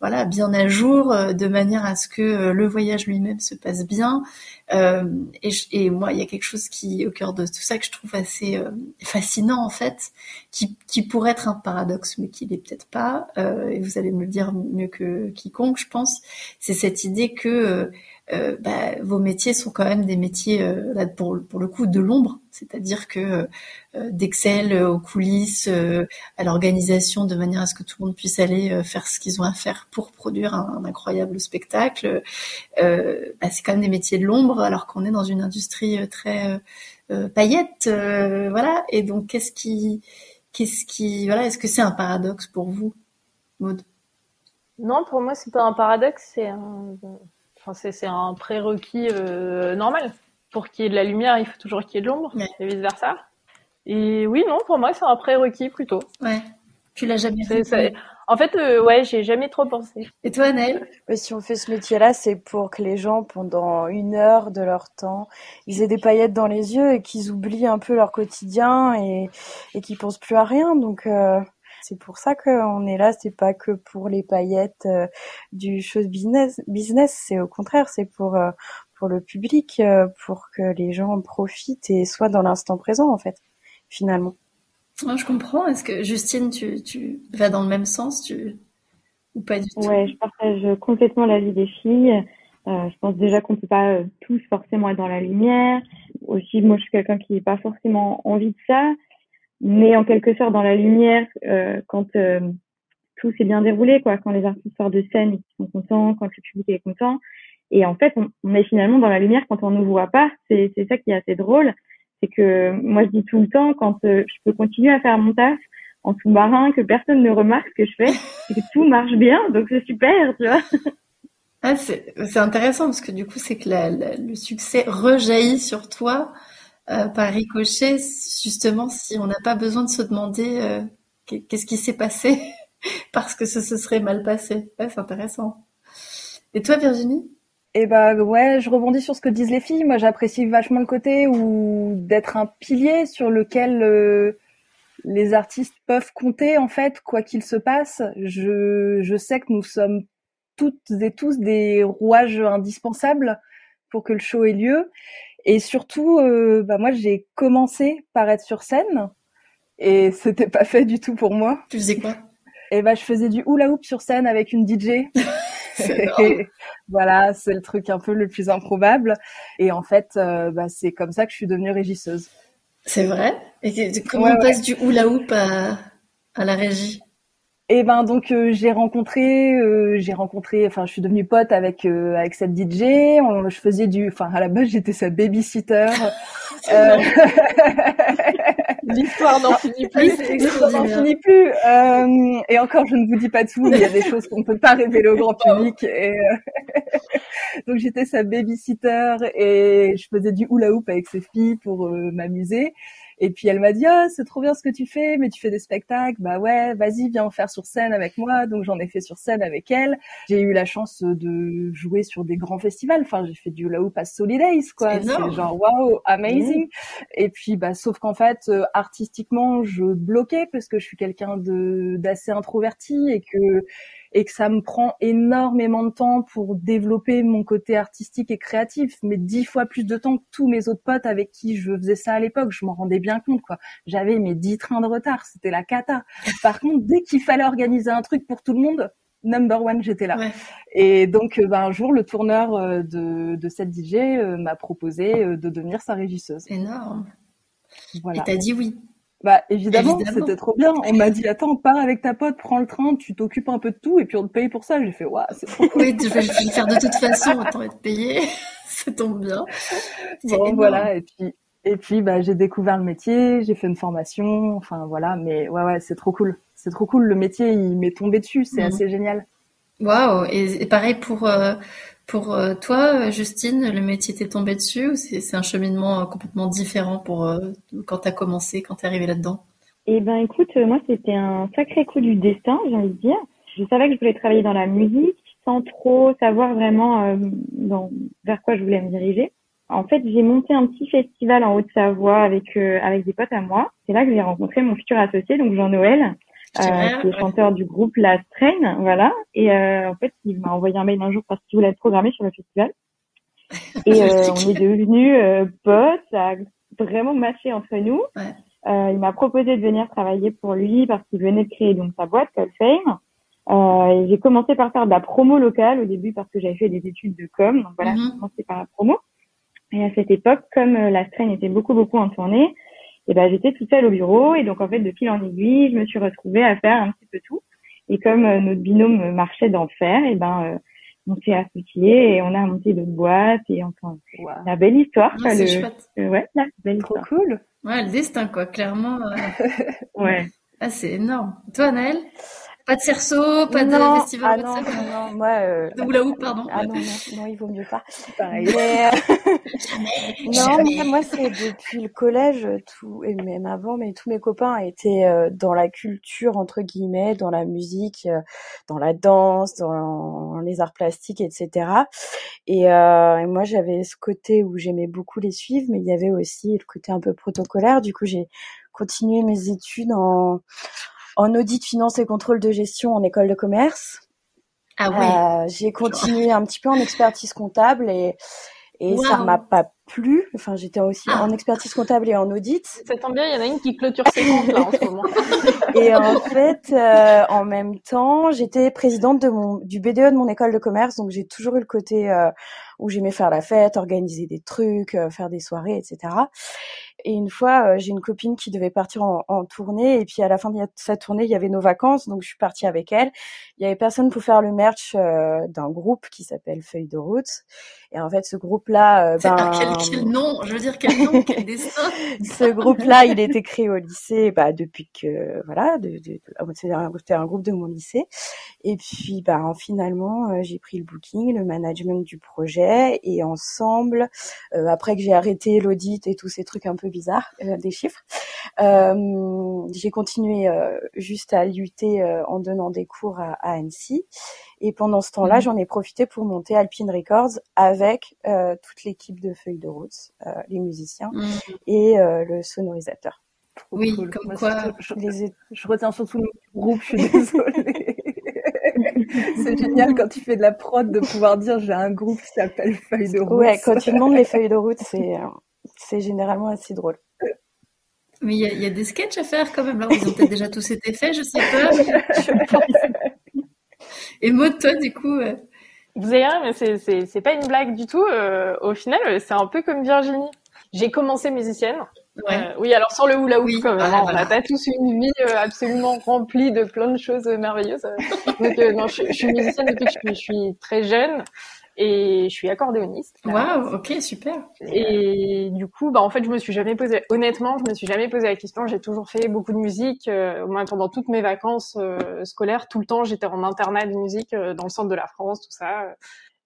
[SPEAKER 6] voilà, bien à jour, de manière à ce que le voyage lui-même se passe bien. Et, et, moi, il y a quelque chose qui au cœur de tout ça que je trouve assez fascinant en fait, qui, qui pourrait être un paradoxe, mais qui n'est peut-être pas. Euh, et vous allez me le dire mieux que quiconque, je pense. C'est cette idée que euh, euh bah, vos métiers sont quand même des métiers euh, là pour, pour le coup de l'ombre, c'est-à-dire que euh, d'Excel aux coulisses, à l'organisation, de manière à ce que tout le monde puisse aller faire ce qu'ils ont à faire pour produire un, incroyable spectacle, bah, c'est quand même des métiers de l'ombre, alors qu'on est dans une industrie très euh, paillettes, euh, voilà. Et donc, qu'est-ce qui, qu'est-ce qui, voilà, est-ce que c'est un paradoxe pour vous, Maud
[SPEAKER 3] Non, pour moi, c'est pas un paradoxe, c'est un, enfin, c'est, un prérequis euh, normal. Pour qu'il y ait de la lumière, il faut toujours qu'il y ait de l'ombre, et vice versa. Et oui, non, pour moi, c'est un prérequis plutôt.
[SPEAKER 6] Ouais. Tu l'as jamais fait.
[SPEAKER 3] En fait, euh, ouais, j'ai jamais trop pensé.
[SPEAKER 6] Et toi, Naël
[SPEAKER 5] Si on fait ce métier-là, c'est pour que les gens, pendant une heure de leur temps, ils aient des paillettes dans les yeux et qu'ils oublient un peu leur quotidien et, et qu'ils pensent plus à rien. Donc, euh, c'est pour ça qu'on est là. C'est pas que pour les paillettes euh, du show business. Business, c'est au contraire, c'est pour euh, pour le public, pour que les gens profitent et soient dans l'instant présent, en fait, finalement
[SPEAKER 6] je comprends. Est-ce que Justine, tu, tu vas dans le même sens tu... ou pas du tout?
[SPEAKER 4] Ouais, je partage complètement l'avis des filles. Euh, je pense déjà qu'on peut pas euh, tous forcément être dans la lumière. Aussi, moi, je suis quelqu'un qui n'a pas forcément envie de ça, mais en quelque sorte dans la lumière euh, quand euh, tout s'est bien déroulé, quoi, quand les artistes sortent de scène et sont contents, quand le public est content. Et en fait, on, on, est finalement dans la lumière quand on ne nous voit pas. C'est ça qui est assez drôle c'est que moi je dis tout le temps quand euh, je peux continuer à faire mon taf en sous-marin, que personne ne remarque ce que je fais, c'est que tout marche bien, donc c'est super, tu vois.
[SPEAKER 6] Ah, c'est intéressant parce que du coup c'est que le succès rejaillit sur toi euh, par ricochet, justement si on n'a pas besoin de se demander euh, qu'est-ce qui s'est passé parce que ce se serait mal passé. Ouais, c'est intéressant. Et toi Virginie?
[SPEAKER 2] Et bah ouais, je rebondis sur ce que disent les filles. Moi, j'apprécie vachement le côté où d'être un pilier sur lequel euh, les artistes peuvent compter en fait, quoi qu'il se passe. Je, je sais que nous sommes toutes et tous des rouages indispensables pour que le show ait lieu. Et surtout, euh, bah moi, j'ai commencé par être sur scène et c'était pas fait du tout pour moi.
[SPEAKER 6] Tu faisais quoi?
[SPEAKER 2] Et bah, je faisais du hula hoop sur scène avec une DJ. voilà, c'est le truc un peu le plus improbable. Et en fait, euh, bah, c'est comme ça que je suis devenue régisseuse.
[SPEAKER 6] C'est vrai? Et comment on passe du hula hoop à, à la régie?
[SPEAKER 2] Et ben donc euh, j'ai rencontré, euh, j'ai rencontré, enfin je suis devenue pote avec euh, avec cette DJ. On, je faisais du, enfin à la base j'étais sa babysitter.
[SPEAKER 3] L'histoire n'en finit plus.
[SPEAKER 2] L'histoire n'en finit plus. et encore je ne vous dis pas tout. Il y a des choses qu'on ne peut pas révéler au grand public. Et, donc j'étais sa babysitter et je faisais du hula hoop avec ses filles pour m'amuser. Et puis elle m'a dit ah c'est trop bien ce que tu fais, mais tu fais des spectacles, bah ouais, vas-y viens en faire sur scène avec moi. Donc j'en ai fait sur scène avec elle. J'ai eu la chance de jouer sur des grands festivals. Enfin j'ai fait du La à Solidays quoi. C'est genre waouh amazing. Et puis bah sauf qu'en fait euh, artistiquement je bloquais parce que je suis quelqu'un de d'assez introverti et que et que ça me prend énormément de temps pour développer mon côté artistique et créatif, mais dix fois plus de temps que tous mes autres potes avec qui je faisais ça à l'époque. Je m'en rendais bien compte, quoi. J'avais mes dix trains de retard, c'était la cata. Par contre, dès qu'il fallait organiser un truc pour tout le monde, number one, j'étais là. Et donc, euh, ben, un jour, le tourneur euh, de, de cette DJ euh, m'a proposé de devenir sa régisseuse.
[SPEAKER 6] Énorme. Voilà. Et t'as dit oui.
[SPEAKER 2] Bah évidemment, c'était trop bien. On m'a dit attends, pars avec ta pote, prends le train, tu t'occupes un peu de tout et puis on te paye pour ça. J'ai fait waouh, c'est trop cool.
[SPEAKER 6] oui, je vais le faire de toute façon, autant être payé. ça tombe bien.
[SPEAKER 2] Bon voilà et puis et puis bah j'ai découvert le métier, j'ai fait une formation, enfin voilà, mais ouais ouais, c'est trop cool. C'est trop cool le métier, il m'est tombé dessus, c'est mhm. assez génial.
[SPEAKER 6] Waouh, et, pareil pour euh, pour euh, toi, Justine, le métier t'est tombé dessus ou c'est un cheminement euh, complètement différent pour euh, quand tu as commencé, quand tu es arrivé là-dedans?
[SPEAKER 4] Eh ben écoute, moi c'était un sacré coup du destin, j'ai envie de dire. Je savais que je voulais travailler dans la musique sans trop savoir vraiment vers quoi je voulais me diriger. En fait, j'ai monté un petit festival en Haute-Savoie avec avec des potes à moi. C'est là que j'ai rencontré mon futur associé, donc Jean-Noël, euh, qui est chanteur du groupe La Strain, voilà. Et euh, en fait, il m'a envoyé un mail un jour parce qu'il voulait être programmé sur le festival. Et euh, on est devenus euh, potes, ça a vraiment matché entre nous. Ouais. Euh, il m'a proposé de venir travailler pour lui parce qu'il venait de créer donc sa boîte, Call Fame. Euh, j'ai commencé par faire de la promo locale au début parce que j'avais fait des études de com, donc voilà, mm-hmm. j'ai commencé par la promo. Et à cette époque, comme la Strain était beaucoup beaucoup en tournée, et ben j'étais toute seule au bureau et donc en fait de fil en aiguille, je me suis retrouvée à faire un petit peu tout. Et comme euh, notre binôme marchait d'enfer, et ben euh, on s'est associés et on a monté d'autres boîtes et enfin la belle histoire.
[SPEAKER 6] Ouais, c'est chouette.
[SPEAKER 4] ouais, la belle
[SPEAKER 2] Trop cool.
[SPEAKER 6] Ouais, le destin quoi, clairement.
[SPEAKER 4] Euh. ouais.
[SPEAKER 6] Ah, c'est énorme. Toi, Naël? Pas de cerceau, pas de festival.
[SPEAKER 5] Ah non, non, non, moi. Euh...
[SPEAKER 6] De hula hoop, pardon.
[SPEAKER 5] Ah non, non, non, il vaut mieux pas.
[SPEAKER 2] Pareil.
[SPEAKER 5] Mais, euh... non, moi, c'est depuis le collège, tout et même avant, mais tous mes copains étaient euh, dans la culture entre guillemets, dans la musique, euh, dans la danse, dans les arts plastiques, etc. Et, euh, et moi, j'avais ce côté où j'aimais beaucoup les suivre, mais il y avait aussi le côté un peu protocolaire. Du coup, j'ai continué mes études en en audit, finance et contrôle de gestion en école de commerce.
[SPEAKER 6] Ah ouais.
[SPEAKER 5] Euh, j'ai continué un petit peu en expertise comptable et et ça m'a pas plu. Enfin, j'étais aussi ah. en expertise comptable et en audit.
[SPEAKER 3] Ça tombe bien, il y en a une qui clôture ses comptes là en ce moment.
[SPEAKER 5] et en fait, euh, en même temps, j'étais présidente de mon du BDE de mon école de commerce, donc j'ai toujours eu le côté euh, où j'aimais faire la fête, organiser des trucs, euh, faire des soirées, etc. Et une fois, euh, j'ai une copine qui devait partir en, en, tournée, et puis à la fin de sa tournée, il y avait nos vacances, donc je suis partie avec elle. Il y avait personne pour faire le merch euh, d'un groupe qui s'appelle Feuille de route. Et en fait, ce groupe-là,
[SPEAKER 6] euh, ben, quel, nom Je veux dire quel nom, quel destin
[SPEAKER 5] Ce groupe-là, il était créé au lycée, bah depuis que voilà, de, de, c'était un, un, groupe de mon lycée. Et puis, bah finalement, j'ai pris le booking, le management du projet, et ensemble, après que j'ai arrêté l'audit et tous ces trucs un peu bizarre, euh, des chiffres. Euh, j'ai continué euh, juste à lutter en donnant des cours à, Annecy. Et pendant ce temps-là, mhm. j'en ai profité pour monter Alpine Records avec toute l'équipe de Feuilles de route, les musiciens mhm. et le sonorisateur.
[SPEAKER 6] oui, comme quoi.
[SPEAKER 2] Je, je, retiens surtout le groupe, je suis désolée. c'est génial quand tu fais de la prod de pouvoir dire j'ai un groupe qui s'appelle Feuilles de route.
[SPEAKER 5] Ouais, quand tu demandes les feuilles de route, c'est c'est généralement assez drôle.
[SPEAKER 6] Mais il y, a des sketchs à faire quand même. Là, ils ont peut-être déjà tous été faits, je sais pas. je pense. Et Maud, toi, du coup. Euh,
[SPEAKER 3] Vous avez rien, mais c'est, pas une blague du tout. Euh, au final, c'est un peu comme Virginie. J'ai commencé musicienne. Ouais. Euh, oui, alors sans le hula hoop, quand même. on n'a pas tous une vie absolument remplie de plein de choses merveilleuses. Donc, non, je, je, suis musicienne depuis que je suis très jeune et je suis accordéoniste.
[SPEAKER 6] Waouh, ok, super.
[SPEAKER 3] Et du coup, bah en fait, je me suis jamais posé. Honnêtement, je me suis jamais posé la question. J'ai toujours fait beaucoup de musique. Euh, moins pendant toutes mes vacances euh, scolaires, tout le temps, j'étais en internat de musique euh, dans le centre de la France, tout ça.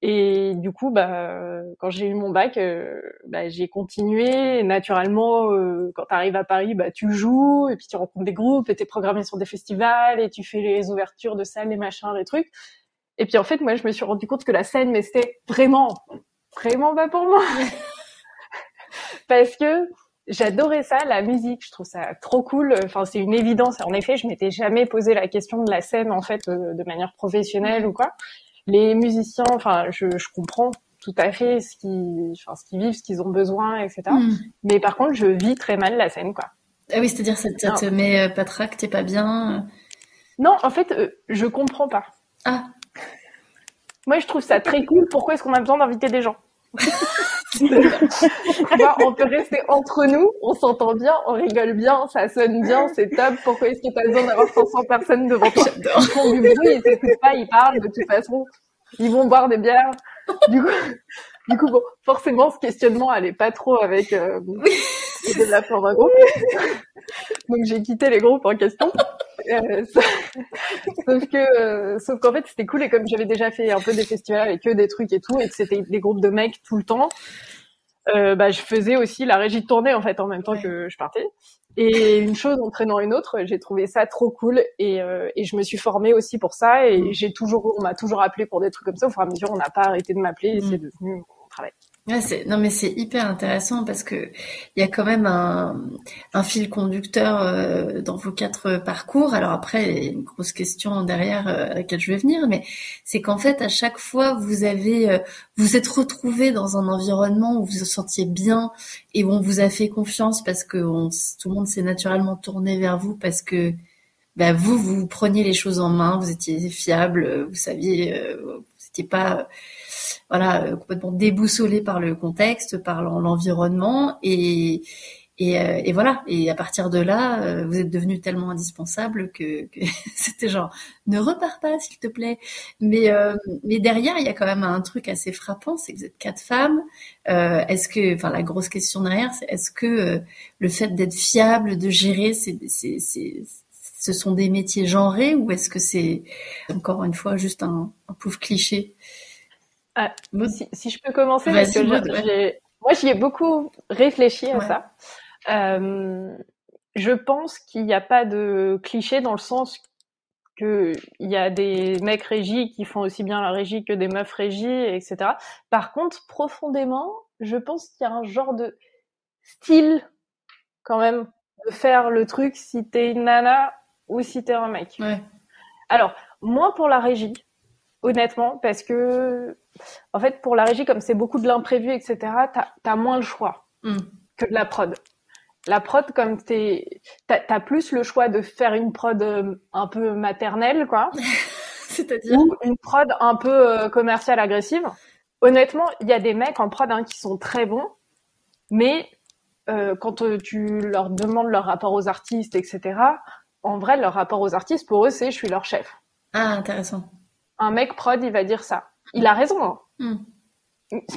[SPEAKER 3] Et du coup, bah, quand j'ai eu mon bac, euh, bah, j'ai continué. naturellement, quand tu arrives à Paris, bah, tu joues, et puis tu rencontres des groupes, et tu es programmé sur des festivals, et tu fais les ouvertures de salles, les machins, les trucs. Et puis en fait, moi, je me suis rendu compte que la scène, mais c'était vraiment, vraiment pas pour moi. Parce que j'adorais ça, la musique. Je trouve ça trop cool. Enfin, c'est une évidence. En effet, je m'étais jamais posé la question de la scène, en fait, euh, de manière professionnelle ou quoi. Les musiciens, enfin, je, je comprends tout à fait ce qu'ils, enfin, ce qu'ils vivent, ce qu'ils ont besoin, etc. Mm. Mais par contre, je vis très mal la scène, quoi.
[SPEAKER 6] Ah oui, c'est-à-dire ça, ça te met euh, pas trac, t'es pas bien.
[SPEAKER 3] Non, en fait, euh, je comprends pas.
[SPEAKER 6] Ah.
[SPEAKER 3] Moi, je trouve ça très cool. Pourquoi est-ce qu'on a besoin d'inviter des gens on peut rester entre nous, on s'entend bien, on rigole bien, ça sonne bien, c'est top. Pourquoi est-ce que tu as besoin d'avoir 500 personnes devant toi Ils font du bruit, ils t'écoutent pas, ils parlent de toute façon. Ils vont boire des bières. Du coup, du coup bon, forcément, ce questionnement allait pas trop avec euh, de la fin d'un groupe. Donc j'ai quitté les groupes en question. Euh, sauf que, euh, sauf qu'en fait, c'était cool et comme j'avais déjà fait un peu des festivals avec eux, des trucs et tout, et que c'était des groupes de mecs tout le temps, euh, bah, je faisais aussi la régie de tournée en fait en même temps que je partais. Et une chose entraînant une autre, j'ai trouvé ça trop cool et, euh, et je me suis formée aussi pour ça et j'ai toujours, on m'a toujours appelé pour des trucs comme ça. Au fur et à mesure, on n'a pas arrêté de m'appeler et c'est mm. devenu mon travail.
[SPEAKER 6] Ouais, c'est, non mais c'est hyper intéressant parce que il y a quand même un, un fil conducteur euh, dans vos quatre parcours. Alors après, il y a une grosse question derrière euh, à laquelle je vais venir, mais c'est qu'en fait à chaque fois vous avez euh, vous êtes retrouvé dans un environnement où vous vous sentiez bien et où on vous a fait confiance parce que on, tout le monde s'est naturellement tourné vers vous parce que bah, vous vous preniez les choses en main, vous étiez fiable, vous saviez, n'étiez pas voilà euh, complètement déboussolé par le contexte, par l'environnement et euh, et, voilà. Et à partir de là, euh, vous êtes devenu tellement indispensable que, c'était genre ne repars pas s'il te plaît. Mais mais derrière, il y a quand même un truc assez frappant, c'est que vous êtes quatre femmes. est-ce que, enfin, la grosse question derrière, c'est est-ce que le fait d'être fiable, de gérer, c'est ce sont des métiers genrés ou est-ce que c'est encore une fois juste un, un pauvre cliché?
[SPEAKER 3] Ah, si, je peux commencer, parce que moi j'y ai beaucoup réfléchi à ça. Euh, je pense qu'il n'y a pas de cliché dans le sens qu'il y a des mecs régis qui font aussi bien la régie que des meufs régies, etc. Par contre, profondément, je pense qu'il y a un genre de style quand même de faire le truc si t'es une nana ou si t'es un mec. Alors, moins pour la régie, honnêtement, parce que en fait, pour la régie, comme c'est beaucoup de l'imprévu, etc., t'as as moins le choix mm. que de la prod. La prod, comme t'es, t'as as plus le choix de faire une prod euh, un peu maternelle, quoi.
[SPEAKER 6] C'est-à-dire
[SPEAKER 3] ou une prod un peu euh, commerciale agressive. Honnêtement, il y a des mecs en prod hein, qui sont très bons, mais euh, quand tu leur demandes leur rapport aux artistes, etc., en vrai, leur rapport aux artistes, pour eux, c'est je suis leur chef.
[SPEAKER 6] Ah, intéressant.
[SPEAKER 3] Un mec prod, il va dire ça il a raison. Hein. Hmm.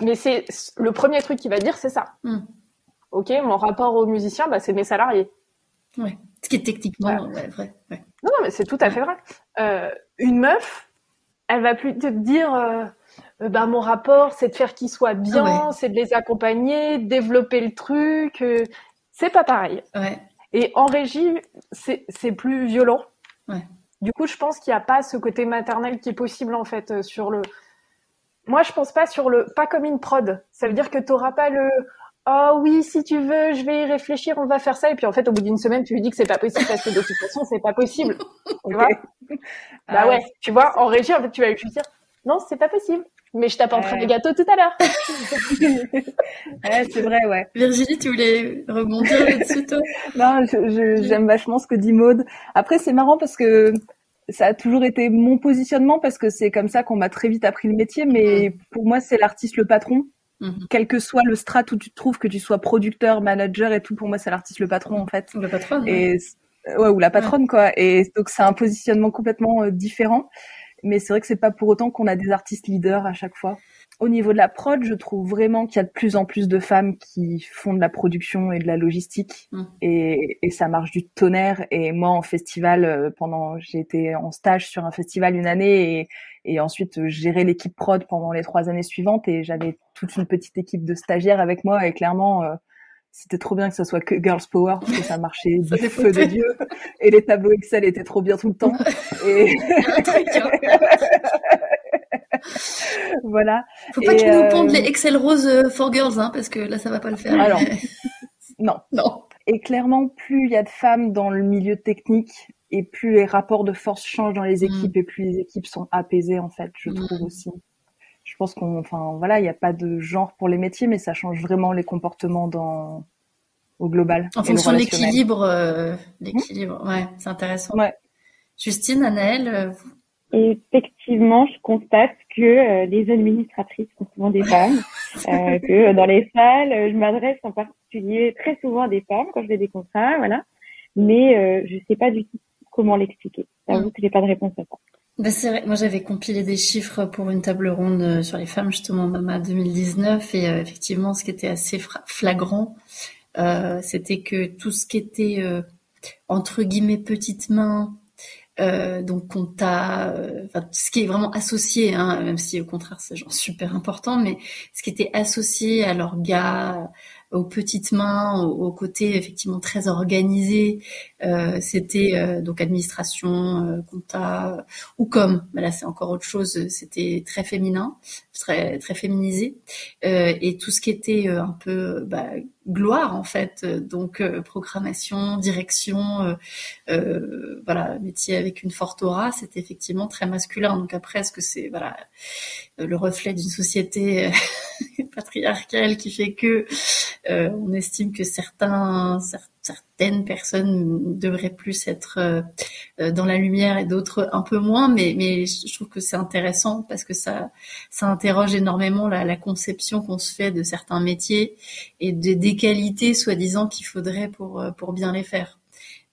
[SPEAKER 3] Mais c'est le premier truc qu'il va dire, c'est ça. Hmm. Ok, mon rapport aux musiciens, bah, c'est mes salariés.
[SPEAKER 6] Ouais. Ce qui est techniquement vrai.
[SPEAKER 3] Non, mais c'est tout à fait vrai. Euh, une meuf, elle va plus te dire, euh, euh, bah, mon rapport, c'est de faire qu'ils soient bien, c'est de les accompagner, développer le truc. c'est pas pareil. Et en régie, c'est plus violent. Du coup, je pense qu'il n'y a pas ce côté maternel qui est possible en fait sur le moi, je pense pas sur le, pas comme une prod. Ça veut dire que tu pas le, oh oui, si tu veux, je vais y réfléchir, on va faire ça. Et puis en fait, au bout d'une semaine, tu lui dis que c'est pas possible parce que de toute façon, c'est pas possible. Tu vois? Bah ah ouais. Tu vois, en régie, en fait, tu vas lui dire, non, c'est pas possible. Mais je t'apporterai des gâteaux tout à l'heure.
[SPEAKER 2] ouais, c'est vrai, ouais.
[SPEAKER 6] Virginie, tu voulais rebondir là-dessus, toi?
[SPEAKER 2] Non, j'aime vachement ce que dit Maude. Après, c'est marrant parce que ça a toujours été mon positionnement parce que c'est comme ça qu'on m'a très vite appris le métier. Mais pour moi, c'est l'artiste le patron. Mm-hmm. Quel que soit le strat où tu te trouves, que tu sois producteur, manager et tout, pour moi, c'est l'artiste le patron en fait.
[SPEAKER 6] Le patron.
[SPEAKER 2] Et ouais, ou la patronne quoi. Et donc c'est un positionnement complètement euh, différent. Mais c'est vrai que c'est pas pour autant qu'on a des artistes leaders à chaque fois au niveau de la prod, je trouve vraiment qu'il y a de plus en plus de femmes qui font de la production et de la logistique mmh. et, et, ça marche du tonnerre. Et moi, en festival, euh, pendant, j'ai été en stage sur un festival une année et, et ensuite euh, gérer l'équipe prod pendant les trois années suivantes et j'avais toute une petite équipe de stagiaires avec moi et clairement, euh, c'était trop bien que ce soit que Girls Power parce que ça marchait du feu de Dieu et les tableaux Excel étaient trop bien tout le temps. et... voilà.
[SPEAKER 6] Faut pas que tu nous pondes euh, les Excel roses euh, for girls, hein, parce que là, ça va pas le faire.
[SPEAKER 2] Alors, non. Non. Et clairement, plus il y a de femmes dans le milieu technique, et plus les rapports de force changent dans les mm. équipes, et plus les équipes sont apaisées, en fait, je mm. trouve aussi. Je pense qu'on, enfin, voilà, il n'y a pas de genre pour les métiers, mais ça change vraiment les comportements dans, au global.
[SPEAKER 6] En fonction de l'équilibre, euh, l'équilibre, ouais, c'est intéressant.
[SPEAKER 2] Ouais.
[SPEAKER 6] Justine, Anaëlle,
[SPEAKER 4] effectivement, je constate que euh, les administratrices sont souvent des femmes, euh, que dans les salles, je m'adresse en particulier très souvent à des femmes quand je fais des contrats, voilà. Mais euh, je sais pas du tout comment l'expliquer. J'avoue mm. que j'ai pas de réponse à ça.
[SPEAKER 6] Bah c'est vrai. Moi, j'avais compilé des chiffres pour une table ronde euh, sur les femmes justement Mama 2019 et euh, effectivement, ce qui était assez flagrant, euh, c'était que tout ce qui était entre guillemets petites mains, donc compta, ce qui est vraiment associé, hein, même si au contraire c'est genre super important, mais ce qui était associé à l'orga, aux petites mains, au, côté effectivement très organisé. Euh, c'était euh, donc administration, euh, compta ou comme. Mais là, c'est encore autre chose. C'était très féminin, très très féminisé, et tout ce qui était un peu bah, gloire en fait. Donc programmation, direction, voilà, métier avec une forte aura. C'était effectivement très masculin. Donc après, est-ce que c'est voilà le reflet d'une société patriarcale qui fait que euh, on estime que certains, certaines personnes devraient plus être euh, dans la lumière et d'autres un peu moins, mais, mais je trouve que c'est intéressant parce que ça, ça interroge énormément la, la conception qu'on se fait de certains métiers et des, qualités soi-disant qu'il faudrait pour, pour bien les faire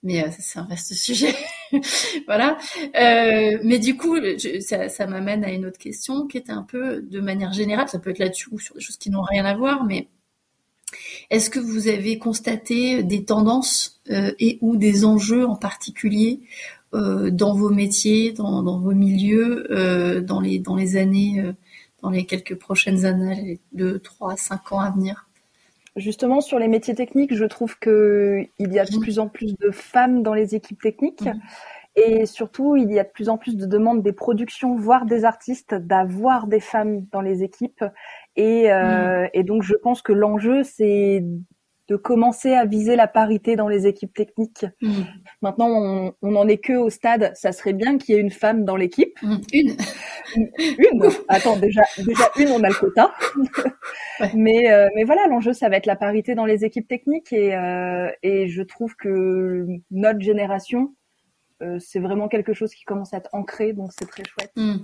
[SPEAKER 6] mais euh, c'est un vaste sujet. voilà. Euh, mais du coup, ça, ça m'amène à une autre question qui était un peu de manière générale, ça peut être là-dessus ou sur des choses qui n'ont rien à voir, mais est-ce que vous avez constaté des tendances euh, et ou des enjeux en particulier euh, dans vos métiers, dans, dans vos milieux, euh, dans les dans les années, euh, dans les quelques prochaines années, les deux, trois, cinq ans à venir?
[SPEAKER 2] Justement, sur les métiers techniques, je trouve qu'il y a de mmh. plus en plus de femmes dans les équipes techniques. Mmh. Et surtout, il y a de plus en plus de demandes des productions, voire des artistes, d'avoir des femmes dans les équipes. Et, euh, mmh. et donc, je pense que l'enjeu, c'est de commencer à viser la parité dans les équipes techniques. Mmh. Maintenant, on, on en est que au stade. Ça serait bien qu'il y ait une femme dans l'équipe.
[SPEAKER 6] Mmh. Une.
[SPEAKER 2] une. Attends, déjà, déjà une, on a le quota. ouais. Mais, euh, mais voilà, l'enjeu, ça va être la parité dans les équipes techniques. Et, euh, et je trouve que notre génération, euh, c'est vraiment quelque chose qui commence à être ancré, donc c'est très chouette.
[SPEAKER 6] Mmh.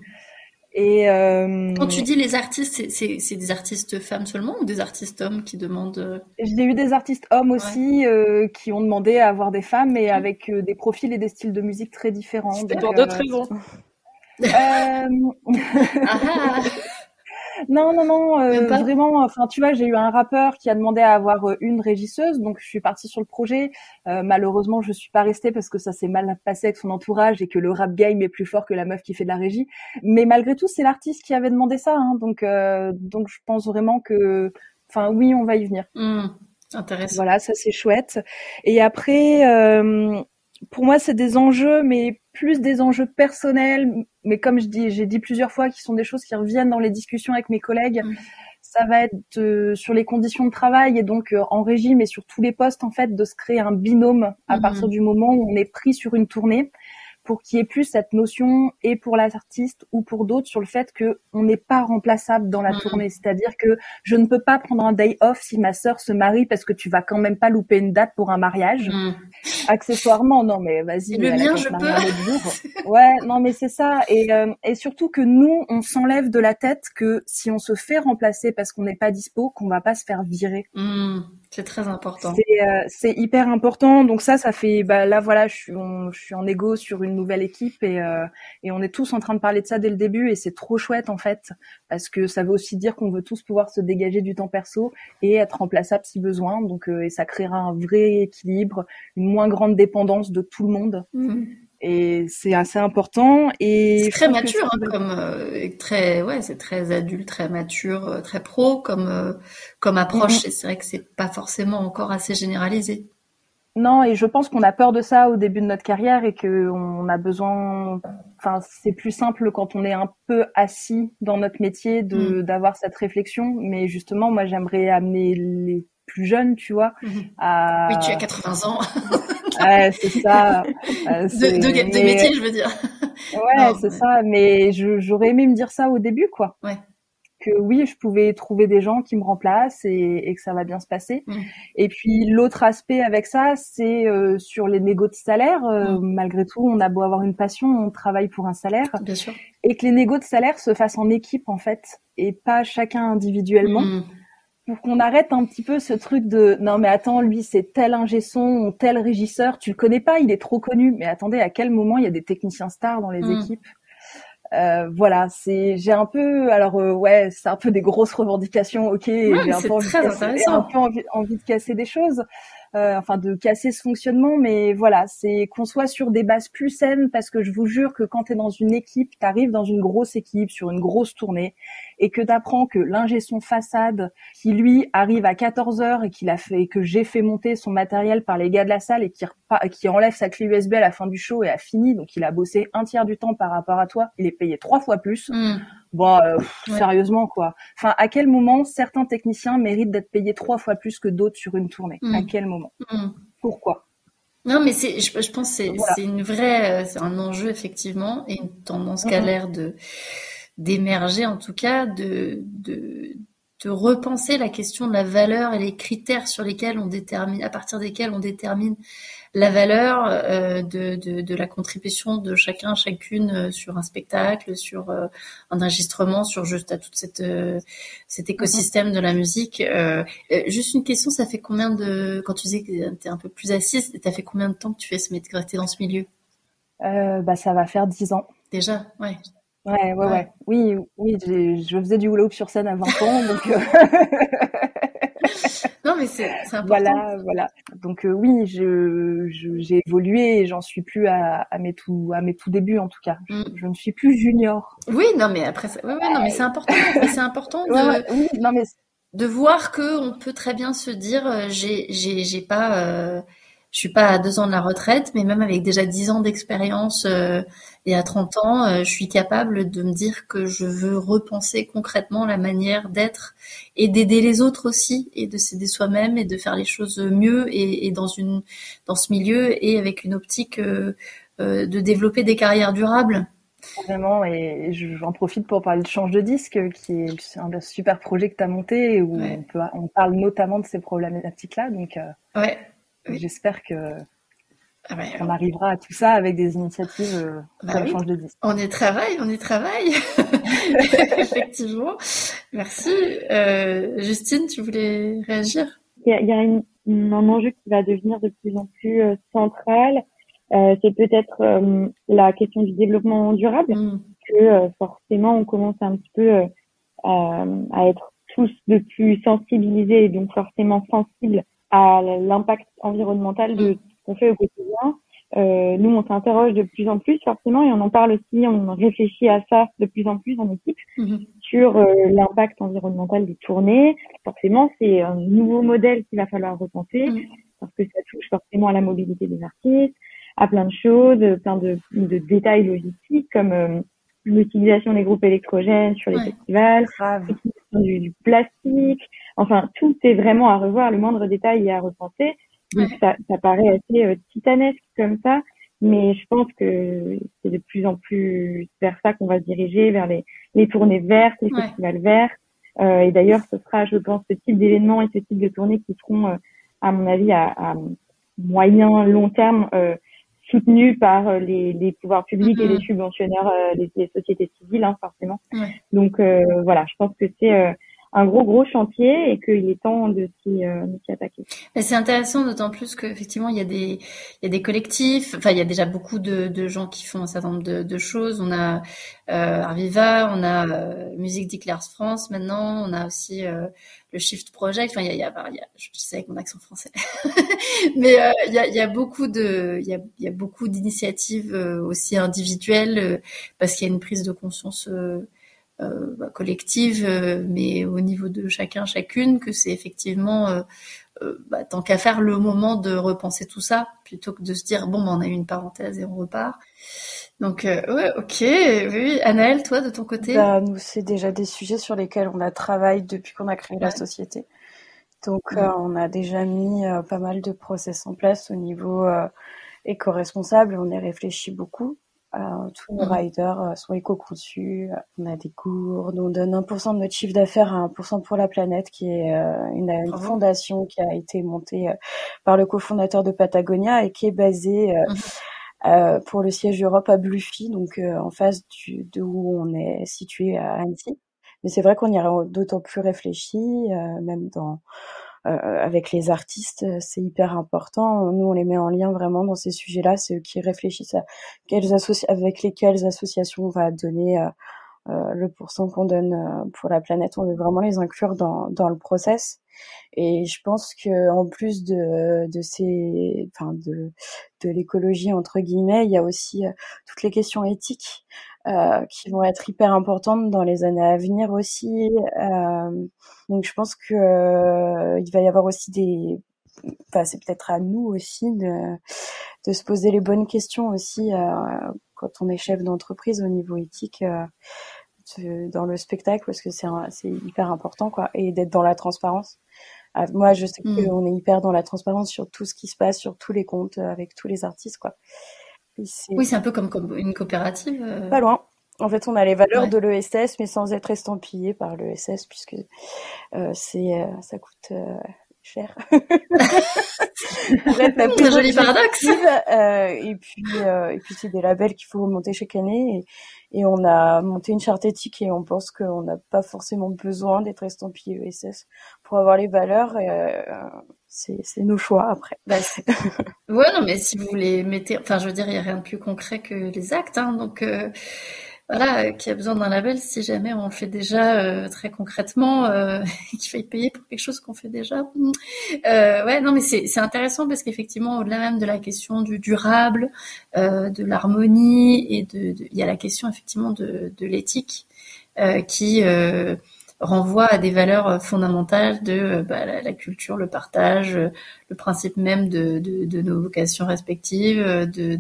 [SPEAKER 2] Et euh...
[SPEAKER 6] quand tu dis les artistes, c'est des artistes femmes seulement ou des artistes hommes qui demandent euh,
[SPEAKER 2] J'ai eu des artistes hommes aussi ouais. euh, qui ont demandé à avoir des femmes, mais avec euh, des profils et des styles de musique très différents.
[SPEAKER 3] C'était pour d'autres raisons.
[SPEAKER 2] ah ah. Non, non, non, euh, vraiment. Enfin, tu vois, j'ai eu un rappeur qui a demandé à avoir euh, une régisseuse, donc je suis partie sur le projet. Euh, malheureusement, je suis pas restée parce que ça s'est mal passé avec son entourage et que le rap game est plus fort que la meuf qui fait de la régie. Mais malgré tout, c'est l'artiste qui avait demandé ça, hein, donc euh, donc je pense vraiment que, enfin, oui, on va y venir.
[SPEAKER 6] Mmh, intéressant.
[SPEAKER 2] Voilà, ça c'est chouette. Et après, euh, pour moi, c'est des enjeux, mais plus des enjeux personnels, mais comme je dis, j'ai dit plusieurs fois, qui sont des choses qui reviennent dans les discussions avec mes collègues. Mmh. Ça va être euh, sur les conditions de travail et donc euh, en régime et sur tous les postes en fait de se créer un binôme à mmh. partir du moment où on est pris sur une tournée pour qu'il y ait plus cette notion et pour l'artiste ou pour d'autres sur le fait que on n'est pas remplaçable dans la mmh. tournée. C'est-à-dire que je ne peux pas prendre un day off si ma sœur se marie parce que tu vas quand même pas louper une date pour un mariage. Mmh. Accessoirement, non mais vas-y.
[SPEAKER 6] Le mien, je peux.
[SPEAKER 2] ouais, non mais c'est ça. Et, euh, et surtout que nous, on s'enlève de la tête que si on se fait remplacer parce qu'on n'est pas dispo, qu'on va pas se faire virer.
[SPEAKER 6] Mmh. C'est très important.
[SPEAKER 2] C'est euh, hyper important. Donc ça, ça fait, bah là voilà, je suis, on, je suis en égo sur une nouvelle équipe et, euh, et on est tous en train de parler de ça dès le début et c'est trop chouette en fait parce que ça veut aussi dire qu'on veut tous pouvoir se dégager du temps perso et être remplaçable si besoin. Donc euh, et ça créera un vrai équilibre, une moins grande dépendance de tout le monde.
[SPEAKER 6] Mmh
[SPEAKER 2] et c'est assez important et
[SPEAKER 6] c'est très mature hein, comme euh, très ouais c'est très adulte très mature euh, très pro comme euh, comme approche mm -hmm. et c'est vrai que c'est pas forcément encore assez généralisé
[SPEAKER 2] non et je pense qu'on a peur de ça au début de notre carrière et que on a besoin enfin c'est plus simple quand on est un peu assis dans notre métier de mm. d'avoir cette réflexion mais justement moi j'aimerais amener les plus jeunes tu vois
[SPEAKER 6] mm -hmm. à oui tu as 80 ans
[SPEAKER 2] ouais, c'est ça.
[SPEAKER 6] Euh, de, de, de métier, je veux dire.
[SPEAKER 2] Ouais, c'est ça. Mais j'aurais aimé me dire ça au début, quoi.
[SPEAKER 6] Ouais.
[SPEAKER 2] que oui, je pouvais trouver des gens qui me remplacent et, que ça va bien se passer. Mm. Et puis l'autre aspect avec ça, c'est euh, sur les négos de salaire. Euh, mm. Malgré tout, on a beau avoir une passion, on travaille pour un salaire.
[SPEAKER 6] Bien sûr.
[SPEAKER 2] Et que les négos de salaire se fassent en équipe en fait et pas chacun individuellement. Mm. Pour qu'on arrête un petit peu ce truc de non mais attends lui c'est tel ingé son tel régisseur tu le connais pas il est trop connu. Mais attendez à quel moment il y a des techniciens stars dans les équipes? Euh, voilà, c'est j'ai un peu alors euh, ouais, c'est un peu des grosses revendications, ok, j'ai
[SPEAKER 6] un, peu envie,
[SPEAKER 2] un peu envie, de casser des choses, euh, enfin de casser ce fonctionnement, mais voilà, c'est qu'on soit sur des bases plus saines parce que je vous jure que quand tu es dans une équipe, tu arrives dans une grosse équipe sur une grosse tournée et que tu apprends que l'ingé son façade qui lui arrive à 14 heures et qu'il a fait que j'ai fait monter son matériel par les gars de la salle et qui qui enlève sa clé USB à la fin du show et a fini donc il a bossé un tiers du temps par rapport à toi, il est payé trois fois plus. Mm. Bon, euh, sérieusement quoi. Enfin, à quel moment certains techniciens méritent d'être payés trois fois plus que d'autres sur une tournée? À mm. quel moment? Mm. Pourquoi?
[SPEAKER 6] Non, mais c'est, je, je pense que c'est une vraie, euh, c'est un enjeu effectivement et une tendance qui a l'air de d'émerger en tout cas, de, de de repenser la question de la valeur et les critères sur lesquels on détermine, à partir desquels on détermine la valeur euh, de, de, de, la contribution de chacun, chacune euh, sur un spectacle, sur euh, un enregistrement, sur juste à tout cette, cet écosystème de la musique. juste une question, ça fait combien de, quand tu disais que tu es un peu plus assise, ça fait combien de temps que tu fais ce métier, dans ce milieu?
[SPEAKER 2] Bah, Ça va faire dix ans.
[SPEAKER 6] Déjà, ouais.
[SPEAKER 2] Ouais, ouais, ouais. Oui, oui, je faisais du hula hoop sur scène à 20 ans, donc.
[SPEAKER 6] non, mais c'est important.
[SPEAKER 2] Voilà, voilà. Donc euh, oui, je, j'ai évolué et j'en suis plus à, à, mes tout à mes tout débuts en tout cas. Je, mm. ne suis plus junior.
[SPEAKER 6] Oui, non, mais après, ouais, ouais, non, mais c'est important. c'est important de, oui, non, mais de voir que on peut très bien se dire, euh, j'ai, j'ai, j'ai pas. Euh, je suis pas à deux ans de la retraite, mais même avec déjà dix ans d'expérience euh, et à 30 ans, euh, je suis capable de me dire que je veux repenser concrètement la manière d'être et d'aider les autres aussi et de s'aider soi-même et de faire les choses mieux et, et, dans une dans ce milieu et avec une optique euh, euh de développer des carrières durables.
[SPEAKER 2] Vraiment, et j'en profite pour parler de Change de disque, qui est un super projet que tu as monté, où on, peut, on parle notamment de ces problématiques-là. Donc,
[SPEAKER 6] ouais.
[SPEAKER 2] J'espère que ah on arrivera à tout ça avec des initiatives euh, bah comme change de disque.
[SPEAKER 6] On y travaille, on y travaille. Effectivement. Merci. Euh, Justine, tu voulais réagir?
[SPEAKER 4] Il y a, un enjeu qui va devenir de plus en plus euh, central. Euh, c'est peut-être euh, la question du développement durable, mm. que forcément on commence un petit peu à être tous de plus sensibilisés et donc forcément sensibles à l'impact environnemental de ce qu'on fait au quotidien. Euh, nous, on s'interroge de plus en plus forcément et on en parle aussi, on réfléchit à ça de plus en plus en équipe mhm. sur euh, l'impact environnemental des tournées. Forcément, c'est un nouveau modèle qu'il va falloir repenser mhm. parce que ça touche forcément à la mobilité des artistes, à plein de choses, plein de, de détails logistiques comme euh, l'utilisation des groupes électrogènes sur les festivals, l'utilisation du, du, plastique. Enfin, tout est vraiment à revoir, le moindre détail est à repenser. Donc ça, ça paraît assez euh, titanesque comme ça, mais je pense que c'est de plus en plus vers ça qu'on va se diriger, vers les, les tournées vertes, les festivals verts. Euh, et d'ailleurs, ce sera, je pense, ce type d'événements et ce type de tournées qui seront, euh, à mon avis, à, à moyen, long terme, euh, soutenu par euh, les, les, pouvoirs publics et les mm-hmm. subventionnaires des, euh, sociétés civiles, hein, forcément. Donc euh, voilà, je pense que c'est un gros gros chantier et qu'il est temps de s'y euh, attaquer.
[SPEAKER 6] C'est intéressant d'autant plus qu'effectivement il y a des il y a des collectifs, enfin il y a déjà beaucoup de, de gens qui font un certain nombre de, de choses. On a euh, Arviva, on a euh, Musique Declares France maintenant, on a aussi euh, le Shift Project. Enfin il y a, il y a, je sais avec mon accent français, mais euh, il y a il y a beaucoup de il y a il y a beaucoup d'initiatives aussi individuelles parce qu'il y a une prise de conscience euh, bah, collective, euh, mais au niveau de chacun, chacune, que c'est effectivement euh, bah, tant qu'à faire le moment de repenser tout ça, plutôt que de se dire bon, bah, on a eu une parenthèse et on repart. Donc ouais, ok. Oui, Anaëlle, toi de ton côté?
[SPEAKER 5] Bah, Nous, c'est déjà des sujets sur lesquels on a travaillé depuis qu'on a créé la société. Donc on a déjà mis pas mal de process en place au niveau éco-responsable. On y réfléchit beaucoup. Euh, tous nos mmh. riders euh, sont éco-conçus. On a des gourdes. On donne 1% de notre chiffre d'affaires à 1% pour la planète, qui est euh, une, une, fondation qui a été montée par le cofondateur de Patagonia et qui est basée mmh. pour le siège Europe à Bluffy, donc en face du, de où on est situé à Annecy. Mais c'est vrai qu'on y a d'autant plus réfléchi, même dans euh, avec les artistes, euh, c'est hyper important. Nous, on les met en lien vraiment dans ces sujets-là. C'est eux qui réfléchissent à quelles avec lesquelles associations on va donner euh, le pourcent qu'on donne pour la planète. On veut vraiment les inclure dans, dans le process. Et je pense que en plus de, de ces, enfin de, de l'écologie entre guillemets, il y a aussi toutes les questions éthiques euh, qui vont être hyper importantes dans les années à venir aussi. Euh, donc je pense que euh, il va y avoir aussi des, enfin c'est peut-être à nous aussi de, de se poser les bonnes questions aussi quand on est chef d'entreprise au niveau éthique dans le spectacle parce que c'est c'est hyper important quoi et d'être dans la transparence. Moi, je sais mmh. qu'on est hyper dans la transparence sur tout ce qui se passe, sur tous les comptes, avec tous les artistes, quoi.
[SPEAKER 6] Oui, c'est un peu comme, une coopérative. Euh.
[SPEAKER 5] Pas loin. En fait, on a les valeurs de l'ESS, mais sans être estampillé par l'ESS, puisque euh, c'est euh, ça coûte cher.
[SPEAKER 6] un joli paradoxe.
[SPEAKER 5] Euh, et puis, euh, et puis c'est des labels qu'il faut remonter chaque année. Et, et, on a monté une charte éthique et on pense qu'on n'a pas forcément besoin d'être estampillé ESS pour avoir les valeurs. Euh, c'est, c'est nos choix après.
[SPEAKER 6] Bah, ouais, non, mais si vous les mettez, enfin, je veux dire, il n'y a rien de plus concret que les actes. Hein, donc, euh, voilà, euh, qui a besoin d'un label si jamais on le fait déjà euh, très concrètement euh, qu'il faille payer pour quelque chose qu'on fait déjà. Euh, ouais, non, mais c'est intéressant parce qu'effectivement, au-delà même de la question du durable, euh, de l'harmonie et de, il y a la question effectivement de, de l'éthique qui renvoie à des valeurs fondamentales de bah, la, culture, le partage, le principe même de, de, de nos vocations respectives, de,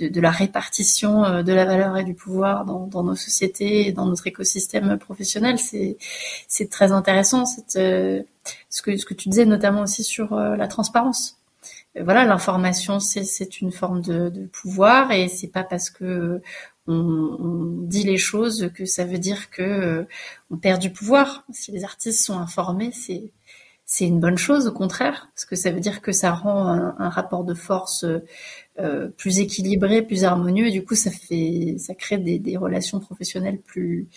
[SPEAKER 6] de la répartition euh, de la valeur et du pouvoir dans, dans nos sociétés et dans notre écosystème professionnel. C'est très intéressant. Cette, euh, ce que ce que tu disais notamment aussi sur euh, la transparence. Voilà, l'information c'est une forme de, de pouvoir et c'est pas parce que on, on, dit les choses que ça veut dire que on perd du pouvoir. Si les artistes sont informés, c'est c'est une bonne chose au contraire, parce que ça veut dire que ça rend un, un rapport de force euh, plus équilibré, plus harmonieux. Et du coup, ça fait, ça crée des, des, relations professionnelles plus,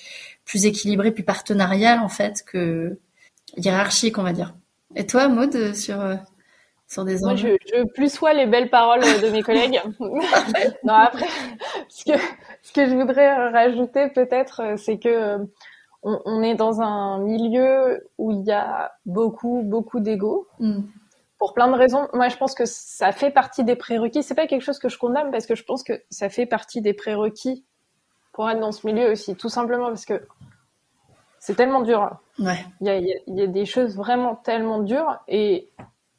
[SPEAKER 6] plus équilibrées, plus partenariales en fait que hiérarchiques, on va dire. Et toi, Maud, sur euh, sur des
[SPEAKER 3] Moi, je, je plus sois les belles paroles de mes collègues. non, après, ce que ce que je voudrais rajouter peut-être, c'est que on, on, est dans un milieu où il y a beaucoup beaucoup d'ego. Mm pour plein de raisons. Moi, je pense que ça fait partie des prérequis. C'est pas quelque chose que je condamne parce que je pense que ça fait partie des prérequis pour être dans ce milieu aussi, tout simplement parce que c'est tellement dur.
[SPEAKER 6] Ouais.
[SPEAKER 3] Il y a, il y a, des choses vraiment tellement dures. Et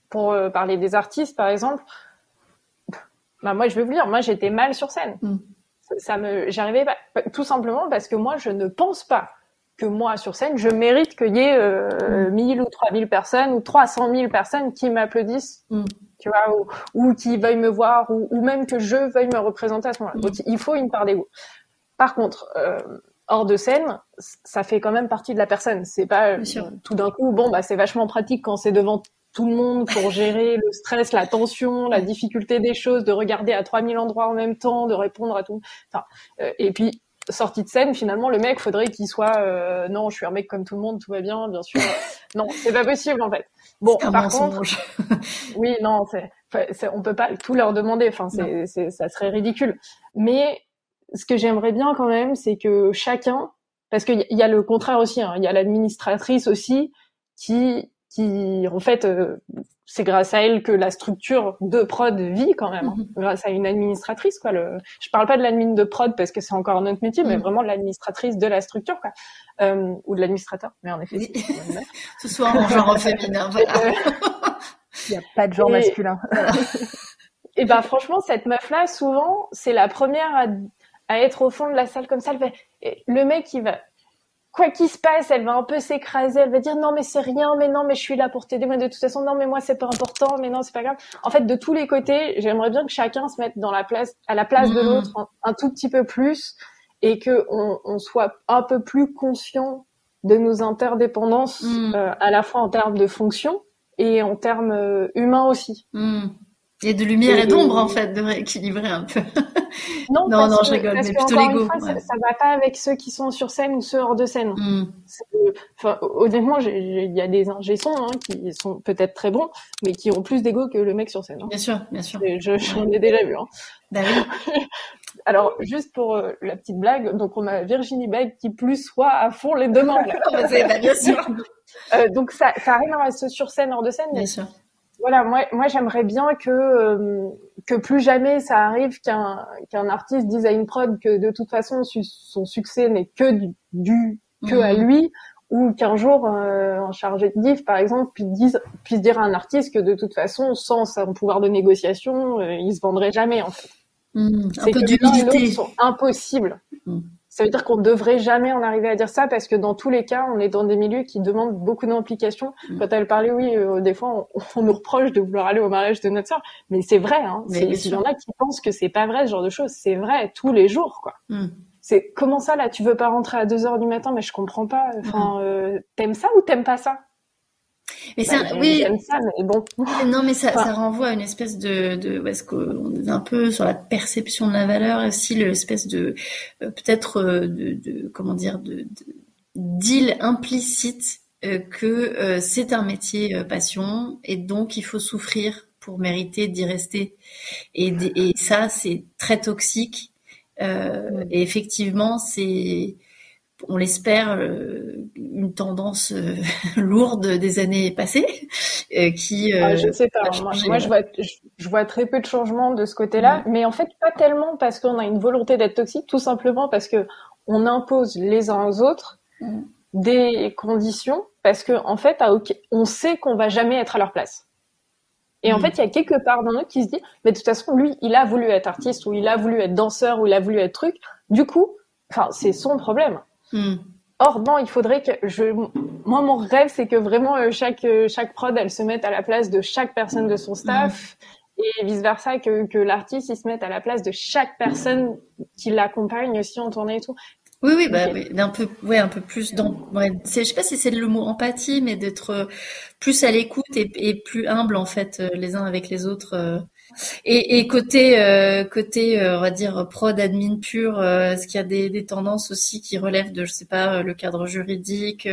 [SPEAKER 3] pour euh, parler des artistes, par exemple, bah moi, je vais vous dire, moi, j'étais mal sur scène. Mm. Ça, me, j'arrivais pas, tout simplement parce que moi, je ne pense pas que moi sur scène, je mérite qu'il y ait euh, 1000 mm. ou 3000 personnes ou 300 000 personnes qui m'applaudissent, mm. tu vois, ou, ou, qui veuillent me voir, ou, ou, même que je veuille me représenter à ce moment-là. Mm. Donc il faut une part d'ego. Par contre, euh, hors de scène, ça fait quand même partie de la personne. C'est pas euh, tout d'un coup, bon bah c'est vachement pratique quand c'est devant tout le monde pour gérer le stress, la tension, la difficulté des choses, de regarder à 3000 endroits en même temps, de répondre à tout. Enfin, euh, et puis sortie de scène, finalement, le mec, faudrait qu'il soit, euh, non, je suis un mec comme tout le monde, tout va bien, bien sûr. non, c'est pas possible en fait. Bon, par contre, oui, non, c'est, on peut pas tout leur demander. Enfin, c'est, c'est, ça serait ridicule. Mais ce que j'aimerais bien quand même, c'est que chacun, parce qu'il y, y a le contraire aussi, hein, il y a l'administratrice aussi qui qui en fait euh, c'est grâce à elle que la structure de prod vit quand même, hein. mhm. grâce à une administratrice quoi. Le, je parle pas de l'admin de prod parce que c'est encore notre métier, mais mhm. vraiment de l'administratrice de la structure quoi, euh, ou de l'administrateur. Mais en effet,
[SPEAKER 6] ce soit en genre féminin. Voilà.
[SPEAKER 2] Il n'y a pas de genre masculin.
[SPEAKER 3] et ben franchement, cette meuf là, souvent, c'est la première à, à, être au fond de la salle comme ça. Le, le mec, il va quoi qu'il se passe, elle va un peu s'écraser, elle va dire non mais c'est rien, mais non mais je suis là pour t'aider, mais de toute façon non mais moi c'est pas important, mais non c'est pas grave. En fait, de tous les côtés, j'aimerais bien que chacun se mette dans la place, à la place de mmh. l'autre un, tout petit peu plus et que on, on, soit un peu plus conscient de nos interdépendances mmh. euh, à la fois en termes de fonction et en termes euh, humains aussi.
[SPEAKER 6] Mmh. Et de lumière et, d'ombre, en fait, de rééquilibrer un peu.
[SPEAKER 3] Non, non, non, je rigole, mais plutôt l'ego. Ça, ça va pas avec ceux qui sont sur scène ou ceux hors de scène. Mm. Enfin, honnêtement, il y a des ingé-sons hein, qui sont peut-être très bons, mais qui ont plus d'ego que le mec sur scène. Hein.
[SPEAKER 6] Bien sûr, bien sûr.
[SPEAKER 3] J'en ai déjà vu. Hein.
[SPEAKER 6] Bah
[SPEAKER 3] Alors, juste pour euh, la petite blague, donc on a Virginie Begg qui plus soit à fond les demandes.
[SPEAKER 6] bah, bien sûr.
[SPEAKER 3] Euh, donc ça, ça arrive à rester sur scène, hors de scène.
[SPEAKER 6] Bien sûr
[SPEAKER 3] voilà, moi, moi j'aimerais bien que euh, que plus jamais ça arrive qu'un qu'un artiste dise à une prod que de toute façon son succès n'est que du, que à mhm. lui ou qu'un jour euh, un chargé de diff par exemple puisse dire, puisse dire à un artiste que de toute façon sans son pouvoir de négociation euh, il se vendrait jamais en fait.
[SPEAKER 6] Mhm. un peu d'humilité.
[SPEAKER 3] sont impossibles. Mhm. Ça veut dire qu'on devrait jamais en arriver à dire ça parce que dans tous les cas, on est dans des milieux qui demandent beaucoup d'implication. Mm. Quand elle parlait, oui, euh, des fois, on, nous reproche de vouloir aller au mariage de notre soeur, mais c'est vrai. Hein. Il y en a qui pensent que c'est pas vrai ce genre de choses. C'est vrai tous les jours, quoi. Mm. C'est comment ça là Tu veux pas rentrer à 2 heures du matin, mais je comprends pas. Enfin, mm. euh, t'aimes ça ou t'aimes pas ça?
[SPEAKER 6] Mais ça, bah, oui. Ça, mais bon. Non, mais ça, ça renvoie à une espèce de, de, est-ce qu'on est un peu sur la perception de la valeur, aussi l'espèce de, euh, peut-être euh, de, de, comment dire, de, deal implicite euh, que c'est un métier passion et donc il faut souffrir pour mériter d'y rester. Et, et ça, c'est très toxique. et effectivement, c'est on l'espère, euh, une tendance euh, lourde des années passées, euh, qui.
[SPEAKER 3] Ah, je sais pas. Moi, je vois, je, vois très peu de changements de ce côté-là, mais en fait pas tellement parce qu'on a une volonté d'être toxique, tout simplement parce que on impose les uns aux autres mm. des conditions, parce que en fait, on sait qu'on va jamais être à leur place. Et en mm. fait, il y a quelque part dans nous qui se dit, mais de toute façon, lui, il a voulu être artiste, ou il a voulu être danseur, ou il a voulu être truc. Du coup, enfin, c'est son problème. Hmm. Or, non, il faudrait que je, moi, mon rêve, c'est que vraiment euh, chaque euh, chaque prod, elle se mette à la place de chaque personne de son staff hmm. et vice versa que que l'artiste il se mette à la place de chaque personne qui l'accompagne aussi en tournée et tout.
[SPEAKER 6] Oui, oui, bah, oui, un peu, ouais, un peu plus dans, ouais, je sais pas si c'est le mot empathie, mais d'être plus à l'écoute et, et, plus humble en fait euh, les uns avec les autres. Et, et côté euh, côté euh, on va dire prod admin pur, euh, est-ce qu'il y a des, des, tendances aussi qui relèvent de je sais pas le cadre juridique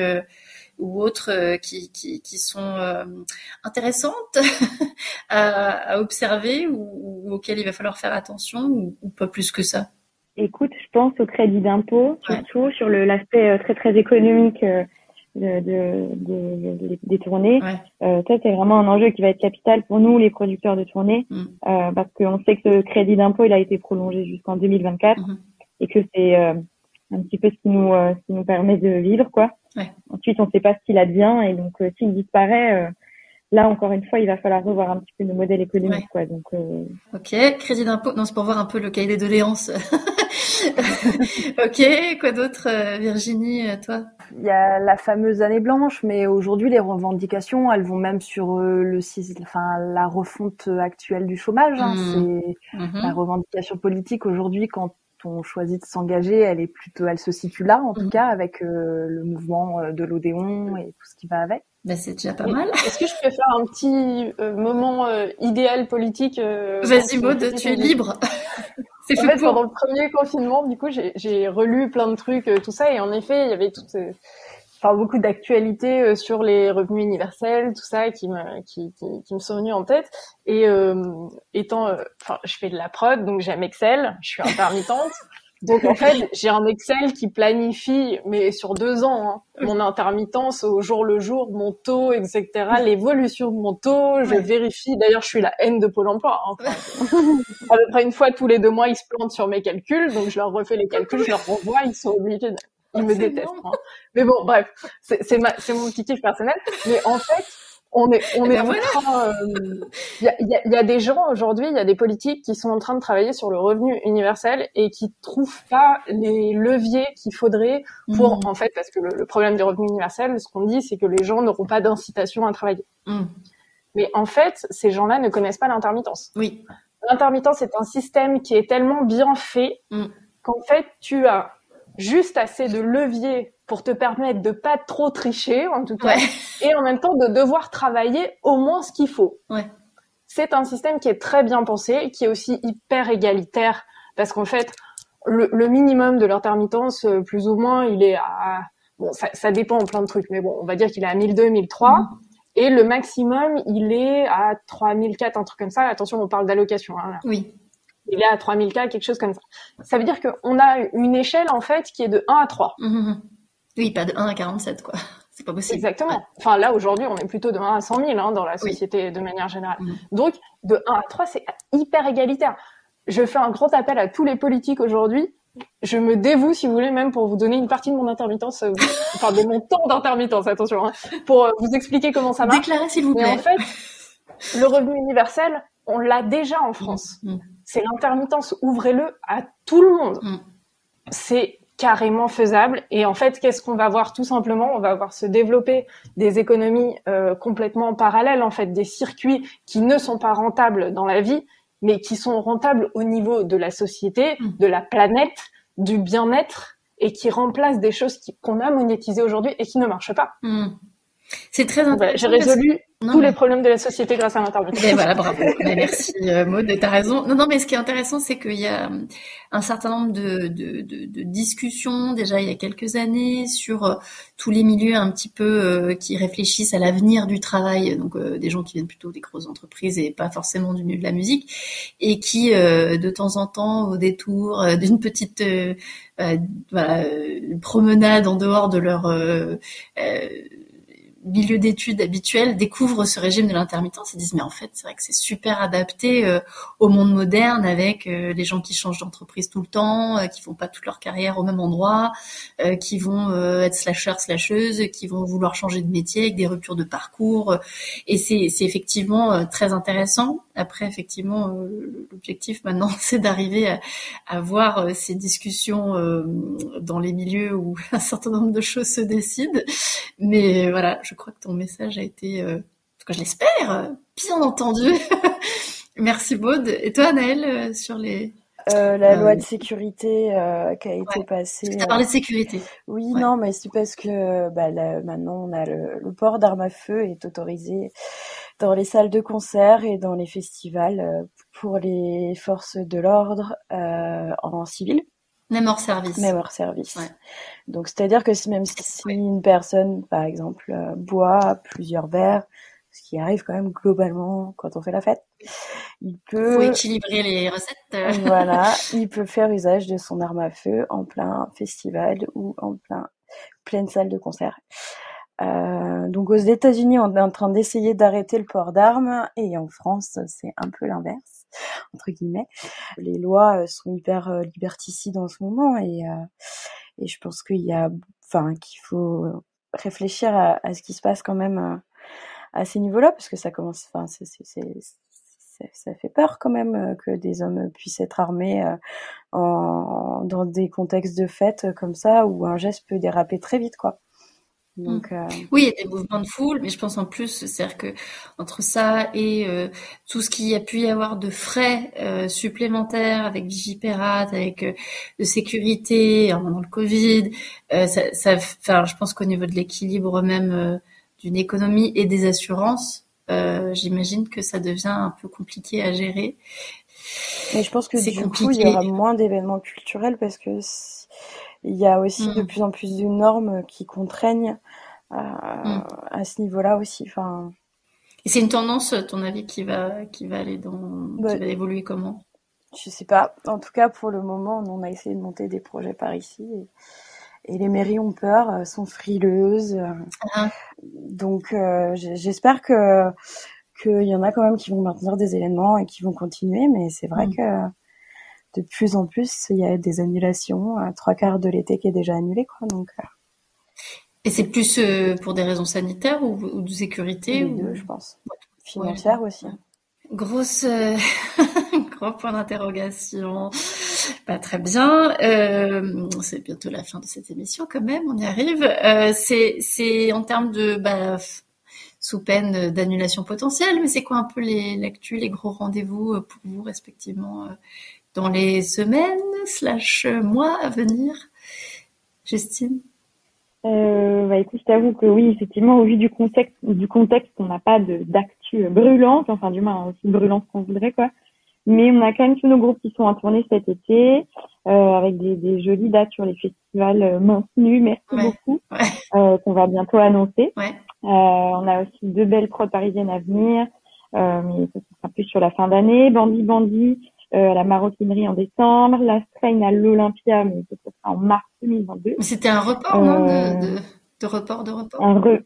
[SPEAKER 6] ou autres qui, qui, qui sont intéressantes à, à, observer ou, ou, auxquelles il va falloir faire attention ou, ou pas plus que ça?
[SPEAKER 4] Écoute, je pense au crédit d'impôt, surtout sur l'aspect très très économique de, de, des tournées. Euh, ça, c'est vraiment un enjeu qui va être capital pour nous, les producteurs de tournées, mm. euh, parce qu'on sait que ce crédit d'impôt, il a été prolongé jusqu'en 2024 mm-hmm. et que c'est euh, un petit peu ce qui nous, euh, ce qui nous permet de vivre, quoi. Ensuite, on ne sait pas ce qu'il advient et donc euh, s'il disparaît, là encore une fois, il va falloir revoir un petit peu nos modèles économiques, quoi. Donc.
[SPEAKER 6] Ok, crédit d'impôt. Non, c'est pour voir un peu le cahier des doléances. ok, quoi d'autre, Virginie, toi?
[SPEAKER 2] Il y a la fameuse année blanche, mais aujourd'hui les revendications, elles vont même sur euh, le, enfin la refonte actuelle du chômage. Hein. Mmh. C'est mmh. la revendication politique aujourd'hui quand on choisit de s'engager, elle est plutôt, elle se situe là en tout mmh. cas avec euh, le mouvement euh, de l'Odéon et tout ce qui va avec.
[SPEAKER 6] Ben, c'est déjà pas mal.
[SPEAKER 3] Est-ce que je peux faire un petit moment idéal politique
[SPEAKER 6] Vas-y Maud, tu es libre.
[SPEAKER 3] C'est en fait, pendant le premier confinement, du coup, j'ai relu plein de trucs, euh, tout ça, et en effet, il y avait tout, enfin, beaucoup d'actualités euh, sur les revenus universels, tout ça, qui me, qui, qui, qui me sont venus en tête. Et euh, étant, euh, enfin, je fais de la prod, donc j'aime Excel, je suis intermittente. Donc en fait, j'ai un Excel qui planifie, mais sur deux ans, hein, mon intermittence au jour le jour, mon taux, etc., l'évolution de mon taux. Je vérifie. D'ailleurs, je suis la haine de Pôle Emploi. Hein. à peu près une fois tous les deux mois, ils se plantent sur mes calculs, donc je leur refais les calculs, je leur renvoie, ils sont obligés. De... Ils me détestent. Hein. Mais bon, bref, c'est mon petit kiff personnel. Mais en fait, on est, on est en train. Il y, a, y, a, des gens aujourd'hui, il y a des politiques qui sont en train de travailler sur le revenu universel et qui trouvent pas les leviers qu'il faudrait pour, mm. en fait, parce que le, problème du revenu universel, ce qu'on dit, c'est que les gens n'auront pas d'incitation à travailler. Mm. Mais en fait, ces gens-là ne connaissent pas l'intermittence.
[SPEAKER 6] Oui.
[SPEAKER 3] L'intermittence est un système qui est tellement bien fait mm. qu'en fait, tu as juste assez de leviers pour te permettre de pas trop tricher, en tout cas, et en même temps de devoir travailler au moins ce qu'il faut.
[SPEAKER 6] Ouais.
[SPEAKER 3] C'est un système qui est très bien pensé, qui est aussi hyper égalitaire, parce qu'en fait, le, le, minimum de l'intermittence, euh, plus ou moins, il est à, bon, ça, ça, dépend en plein de trucs, mais bon, on va dire qu'il est à 1002, 1003. Mm. Et le maximum, il est à 3004, un truc comme ça. Attention, on parle d'allocation. Hein,
[SPEAKER 6] oui.
[SPEAKER 3] Il est à 3000 cas, quelque chose comme ça. Ça veut dire qu'on a une échelle, en fait, qui est de 1 à 3.
[SPEAKER 6] Mmh, mmh, mmh. Oui, pas de 1 à 47, quoi. C'est pas possible.
[SPEAKER 3] Exactement. Enfin, là, aujourd'hui, on est plutôt de 1 à 100 000 hein, dans la société de manière générale. Donc, de 1 à 3, c'est hyper égalitaire. Je fais un grand appel à tous les politiques aujourd'hui. Je me dévoue, si vous voulez, même pour vous donner une partie de mon intermittence, euh, enfin de mon temps d'intermittence, attention, hein, pour euh, vous expliquer comment ça marche.
[SPEAKER 6] Déclarez, s'il vous plaît.
[SPEAKER 3] Mais en fait, le revenu universel, on l'a déjà en France c'est l'intermittence. Ouvrez-le à tout le monde. Mm. C'est carrément faisable. Et en fait, qu'est-ce qu'on va voir? Tout simplement On va voir se développer des économies euh, complètement parallèles, en fait, des circuits qui ne sont pas rentables dans la vie, mais qui sont rentables au niveau de la société, mm. de la planète, du bien-être, et qui remplacent des choses qu'on a monétisées aujourd'hui et qui ne marchent pas.
[SPEAKER 6] Mm. C'est très intéressant.
[SPEAKER 3] J'ai résolu tous les problèmes de la société grâce à l'intervention.
[SPEAKER 6] Ben voilà, bravo. Ben merci euh, Maud, t'as raison. Non, non, mais ce qui est intéressant, c'est qu'il y a euh, un certain nombre de, de, de, de, discussions déjà il y a quelques années sur euh, tous les milieux un petit peu euh, qui réfléchissent à l'avenir du travail, donc des gens qui viennent plutôt des grosses entreprises et pas forcément du milieu de la musique, et qui de temps en temps, au détour d'une petite voilà, promenade en dehors de leur milieu d'études habituel découvrent ce régime de l'intermittence et disent mais en fait c'est vrai que c'est super adapté euh, au monde moderne avec euh, les gens qui changent d'entreprise tout le temps, euh, qui font pas toute leur carrière au même endroit, qui vont être slasheurs, slasheuses, qui vont vouloir changer de métier avec des ruptures de parcours et c'est c'est effectivement très intéressant. Après effectivement l'objectif maintenant c'est d'arriver à, à voir ces discussions dans les milieux où un certain nombre de choses se décident mais voilà je crois que ton message a été, euh, en tout cas je l'espère, bien entendu. Merci Maud. Et toi Anaëlle, euh, sur les...
[SPEAKER 5] Euh, la loi de sécurité qui a été passée.
[SPEAKER 6] Tu as parlé de sécurité.
[SPEAKER 5] Oui, non, mais c'est parce que bah, maintenant on a le, port d'armes à feu est autorisé dans les salles de concert et dans les festivals pour les forces de l'ordre en civil.
[SPEAKER 6] Même hors service.
[SPEAKER 5] Même hors service. Donc, c'est-à-dire que même si une personne, par exemple, euh, boit plusieurs verres, ce qui arrive quand même globalement quand on fait la fête, il peut...
[SPEAKER 6] Faut équilibrer les recettes.
[SPEAKER 5] voilà, il peut faire usage de son arme à feu en plein festival ou en plein pleine salle de concert. Euh, donc aux États-Unis, on est en train d'essayer d'arrêter le port d'armes et en France, c'est un peu l'inverse entre guillemets. Les lois euh, sont hyper euh, liberticides en ce moment et euh, et je pense qu'il y a, enfin qu'il faut réfléchir à, ce qui se passe quand même à ces niveaux-là parce que ça commence, enfin c'est ça fait peur quand même que des hommes puissent être armés en, dans des contextes de fête comme ça où un geste peut déraper très vite quoi.
[SPEAKER 6] Donc, mmh. euh... Oui, il y a des mouvements de foule, mais je pense en plus, c'est-à-dire que entre ça et euh, tout ce qu'il y a pu y avoir de frais euh, supplémentaires avec Vigipirate, avec euh, de sécurité pendant le Covid, euh, ça, ça, enfin, je pense qu'au niveau de l'équilibre même euh, d'une économie et des assurances, j'imagine que ça devient un peu compliqué à gérer.
[SPEAKER 5] Mais je pense que du compliqué. coup, il y aura moins d'événements culturels parce que il y a aussi de mm. plus en plus de normes qui contraignent euh, mm. à ce niveau-là aussi. Enfin.
[SPEAKER 6] Et c'est une tendance, à ton avis, qui va, qui va aller dans, bah, qui va évoluer comment?
[SPEAKER 5] Je sais pas. En tout cas, pour le moment, on a essayé de monter des projets par ici. Et, les mairies ont peur, euh, sont frileuses. Ah. Donc, euh, j'espère que qu'il y en a quand même qui vont maintenir des événements et qui vont continuer. Mais c'est vrai mm. que de plus en plus, il y a des annulations, trois quarts de l'été qui est déjà annulé, quoi. Donc. Euh.
[SPEAKER 6] Et c'est plus pour des raisons sanitaires ou, de sécurité
[SPEAKER 5] Les deux, je pense. Financière aussi.
[SPEAKER 6] Grosse, gros point d'interrogation. Pas très bien. Euh, c'est bientôt la fin de cette émission quand même. On y arrive. Euh, c'est, en termes de, bah, sous peine d'annulation potentielle, mais c'est quoi un peu les l'actu, les gros rendez-vous euh, pour vous respectivement euh, dans les semaines slash mois à venir, Justine?
[SPEAKER 4] Euh, bah écoute, je t'avoue que oui, effectivement, au vu du contexte, du contexte, on n'a pas d'actu brûlante, enfin du moins aussi brûlante qu'on voudrait quoi. Mais on a quand même tous nos groupes qui sont en tournée cet été, euh, avec des, des, jolies dates sur les festivals euh, maintenus. Merci beaucoup, qu'on va bientôt annoncer.
[SPEAKER 6] Ouais.
[SPEAKER 4] On a aussi deux belles prods parisiennes à venir, mais ça sera plus sur la fin d'année. Bandit Bandit à la maroquinerie en décembre, la Strain à l'Olympia, mais ça sera en mars 2022.
[SPEAKER 6] C'était un report, non de, de, de, report, de report?
[SPEAKER 4] Un, re,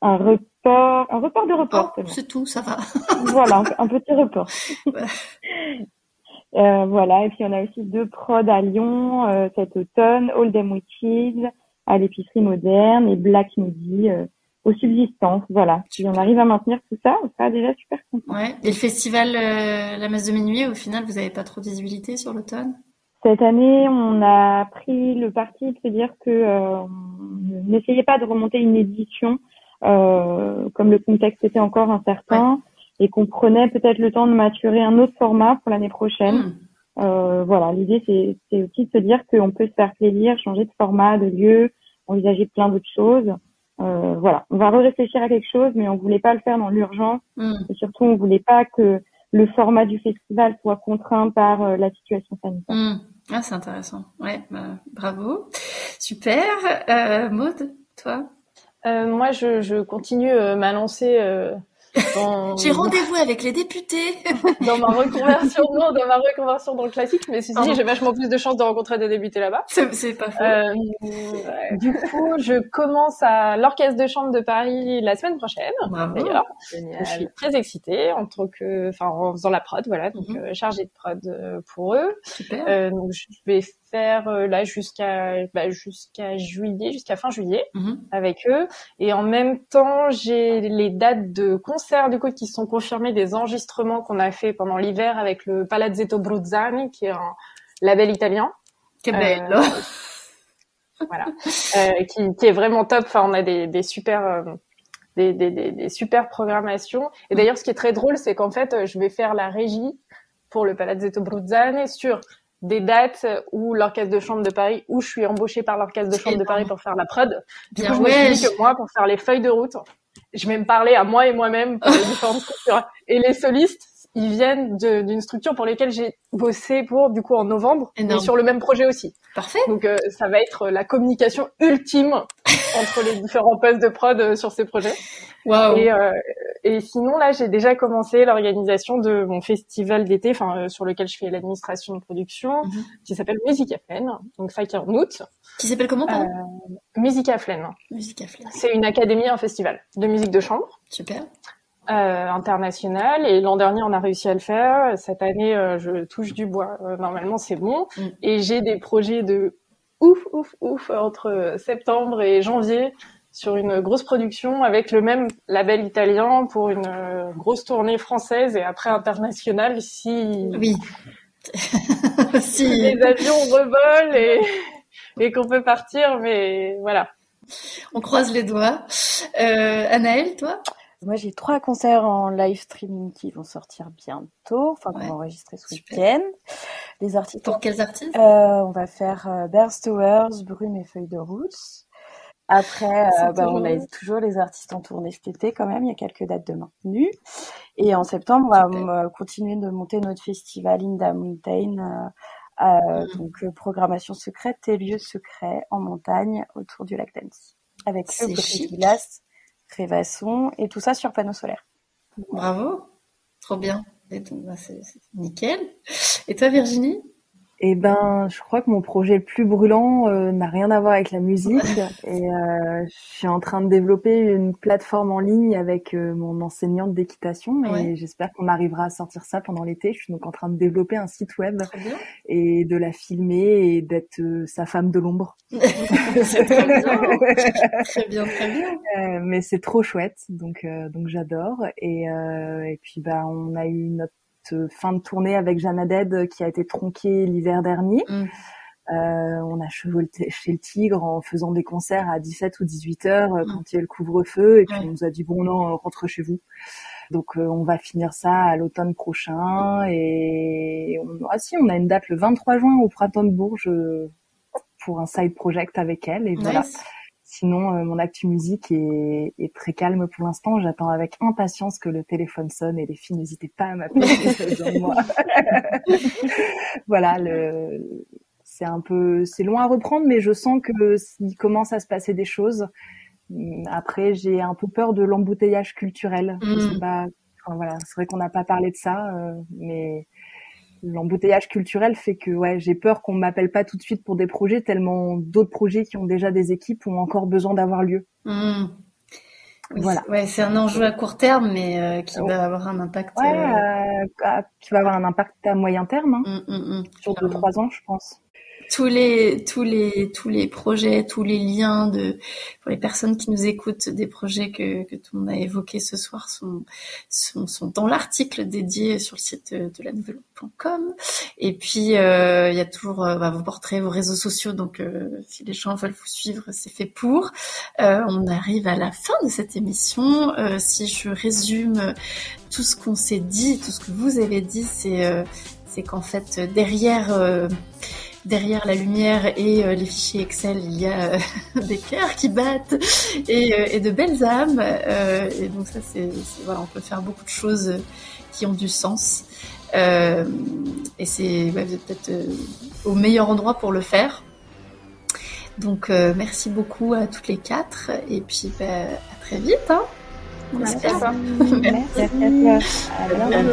[SPEAKER 4] un report, un report de report.
[SPEAKER 6] Oh, c'est tout, ça va.
[SPEAKER 4] voilà, un, un, petit report. euh, voilà, et puis on a aussi deux prods à Lyon euh, cet automne, All Them Witches à l'épicerie moderne et Black Midi euh, aux subsistances. Voilà, si on arrive à maintenir tout ça, on sera déjà super content.
[SPEAKER 6] Ouais. Et le festival euh, La Messe de Minuit, au final, vous n'avez pas trop de visibilité sur l'automne?
[SPEAKER 4] Cette année, on a pris le parti de se dire que euh, n'essayez pas de remonter une édition euh, comme le contexte était encore incertain ouais. et qu'on prenait peut-être le temps de maturer un autre format pour l'année prochaine. Mmh. Euh, voilà, l'idée c'est aussi de se dire qu'on peut se faire plaisir, changer de format, de lieu, envisager plein d'autres choses. Euh, voilà, on va réfléchir à quelque chose, mais on voulait pas le faire dans l'urgence
[SPEAKER 6] mmh.
[SPEAKER 4] et surtout on voulait pas que le format du festival soit contraint par euh, la situation sanitaire.
[SPEAKER 6] Mmh. Ah, c'est intéressant. Ouais, bah, bravo, super. Euh, Maud, toi?
[SPEAKER 3] Euh, Moi, je, je continue euh, ma lancée dans...
[SPEAKER 6] J'ai rendez-vous avec les députés.
[SPEAKER 3] dans ma reconversion, non, dans ma reconversion dans le classique, mais si, si j'ai vachement plus de chances de rencontrer des députés là-bas.
[SPEAKER 6] C'est pas faux.
[SPEAKER 3] Euh, du coup, je commence à l'Orchestre de chambre de Paris la semaine prochaine. D'ailleurs, je suis très excitée en tant que, enfin, en faisant la prod, voilà, donc
[SPEAKER 6] Mhm.
[SPEAKER 3] mm -hmm. euh, chargée de prod euh, pour eux.
[SPEAKER 6] Super.
[SPEAKER 3] Euh, donc je vais faire euh, là jusqu'à bah, jusqu'à juillet, jusqu'à fin juillet
[SPEAKER 6] -hmm.
[SPEAKER 3] avec eux. Et en même temps, j'ai les dates de concerts du coup qui sont confirmées des enregistrements qu'on a fait pendant l'hiver avec le Palazzetto Bruzzani, qui est un label italien.
[SPEAKER 6] Que bello.
[SPEAKER 3] Euh, voilà, euh, qui, qui, est vraiment top. Enfin, on a des, des super. Euh, des, des, des, des, super programmations. Et d'ailleurs, ce qui est très drôle, c'est qu'en fait, je vais faire la régie pour le Palazzetto Bruzzani sur des dates où l'orchestre de chambre de Paris, où je suis embauchée par l'orchestre de chambre de Paris pour faire la prod. Du
[SPEAKER 6] Bien
[SPEAKER 3] coup,
[SPEAKER 6] ouais,
[SPEAKER 3] je me suis dit que moi, pour faire les feuilles de route, je vais me parler à moi et moi-même pour les différentes structures. Et les solistes, ils viennent d'une structure pour lesquelles j'ai bossé pour, du coup, en novembre, et sur le même projet aussi.
[SPEAKER 6] Parfait.
[SPEAKER 3] Donc, euh, ça va être la communication ultime entre les différents postes de prod euh, sur ces projets.
[SPEAKER 6] Wow.
[SPEAKER 3] Et, euh, et sinon, là, j'ai déjà commencé l'organisation de mon festival d'été, enfin, euh, sur lequel je fais l'administration de production,
[SPEAKER 6] mm -hmm.
[SPEAKER 3] qui s'appelle Musique à Flaine. Donc, ça qui est en août.
[SPEAKER 6] Qui s'appelle comment, pardon
[SPEAKER 3] Euh, Musique à Flaine.
[SPEAKER 6] Musique à Flaine.
[SPEAKER 3] C'est une académie, un festival de musique de chambre.
[SPEAKER 6] Super.
[SPEAKER 3] International et l'an dernier on a réussi à le faire cette année je touche du bois normalement c'est bon
[SPEAKER 6] mm.
[SPEAKER 3] et j'ai des projets de ouf ouf ouf entre septembre et janvier sur une grosse production avec le même label italien pour une euh, grosse tournée française et après internationale si
[SPEAKER 6] oui.
[SPEAKER 3] si les avions revolent et et qu'on peut partir mais voilà.
[SPEAKER 6] On croise les doigts. Euh, Anaëlle toi?
[SPEAKER 5] Moi, j'ai trois concerts en live streaming qui vont sortir bientôt, enfin, qu'on
[SPEAKER 6] ouais.
[SPEAKER 5] va enregistrer ce week-end. Les artistes.
[SPEAKER 6] Pour quels artistes?
[SPEAKER 5] Euh, On va faire euh, Towers, Brume et Feuilles de route. Après, euh, bah, on a toujours les artistes en tournée cet été quand même. Il y a quelques dates de maintenues. Et en septembre, on va euh, continuer de monter notre festival Inda Mountain. Mmh. Donc, euh, programmation secrète et lieux secrets en montagne autour du lac d'Annecy. Avec le glace Crévasson et tout ça sur panneau solaire.
[SPEAKER 6] Bravo, trop bien. Bah, c'est nickel. Et toi, Virginie?
[SPEAKER 2] Eh ben, je crois que mon projet le plus brûlant euh, n'a rien à voir avec la musique. et euh, je suis en train de développer une plateforme en ligne avec euh, mon enseignante d'équitation et j'espère qu'on arrivera à sortir ça pendant l'été. Je suis donc en train de développer un site web et de la filmer et d'être sa femme de l'ombre.
[SPEAKER 6] c'est très bien, très bien, très bien.
[SPEAKER 2] mais c'est trop chouette, donc donc j'adore. Et, et puis bah on a eu notre fin de tournée avec Jeanne Dead qui a été tronquée l'hiver dernier. Mm. Euh, on a chevauché chez le Tigre en faisant des concerts à 17 ou 18 heures euh, mm. quand il y a le couvre-feu et puis on nous a dit bon non rentre chez vous. Donc euh, on va finir ça à l'automne prochain et on, ah si on a une date le 23 juin au printemps de Bourges pour un side project avec elle et voilà. Sinon, euh, mon actu musique est, est, très calme pour l'instant. J'attends avec impatience que le téléphone sonne et les filles n'hésitez pas à m'appeler moi. voilà, le, c'est un peu, c'est loin à reprendre, mais je sens que s'il commence à se passer des choses. Après, j'ai un peu peur de l'embouteillage culturel. Je sais mm. voilà, c'est vrai qu'on n'a pas parlé de ça, euh, mais l'embouteillage culturel fait que ouais, j'ai peur qu'on m'appelle pas tout de suite pour des projets tellement d'autres projets qui ont déjà des équipes ont encore besoin d'avoir lieu.
[SPEAKER 6] Mmh. voilà. Ouais, c'est un enjeu à court terme, mais euh, qui va avoir un impact.
[SPEAKER 2] Ouais, euh, euh, qui va avoir un impact à moyen terme, hein, mmh, mmh, sur deux trois ans, je pense
[SPEAKER 6] tous les tous les tous les projets, tous les liens de pour les personnes qui nous écoutent des projets que que tout le monde a évoqués ce soir sont sont, sont dans l'article dédié sur le site de, la nouvelle.com et puis euh, il y a toujours euh, bah, vos portraits, vos réseaux sociaux donc euh, si les gens veulent vous suivre, c'est fait pour. on arrive à la fin de cette émission. si je résume tout ce qu'on s'est dit, tout ce que vous avez dit, c'est c'est qu'en fait derrière derrière la lumière et euh, les fichiers Excel, il y a euh, des cœurs qui battent et, euh, et de belles âmes. et donc ça, c'est voilà, on peut faire beaucoup de choses qui ont du sens. et c'est vous êtes peut-être au meilleur endroit pour le faire. Donc merci beaucoup à toutes les quatre et puis bah, à très vite. Hein.
[SPEAKER 2] Merci. Merci. À bientôt.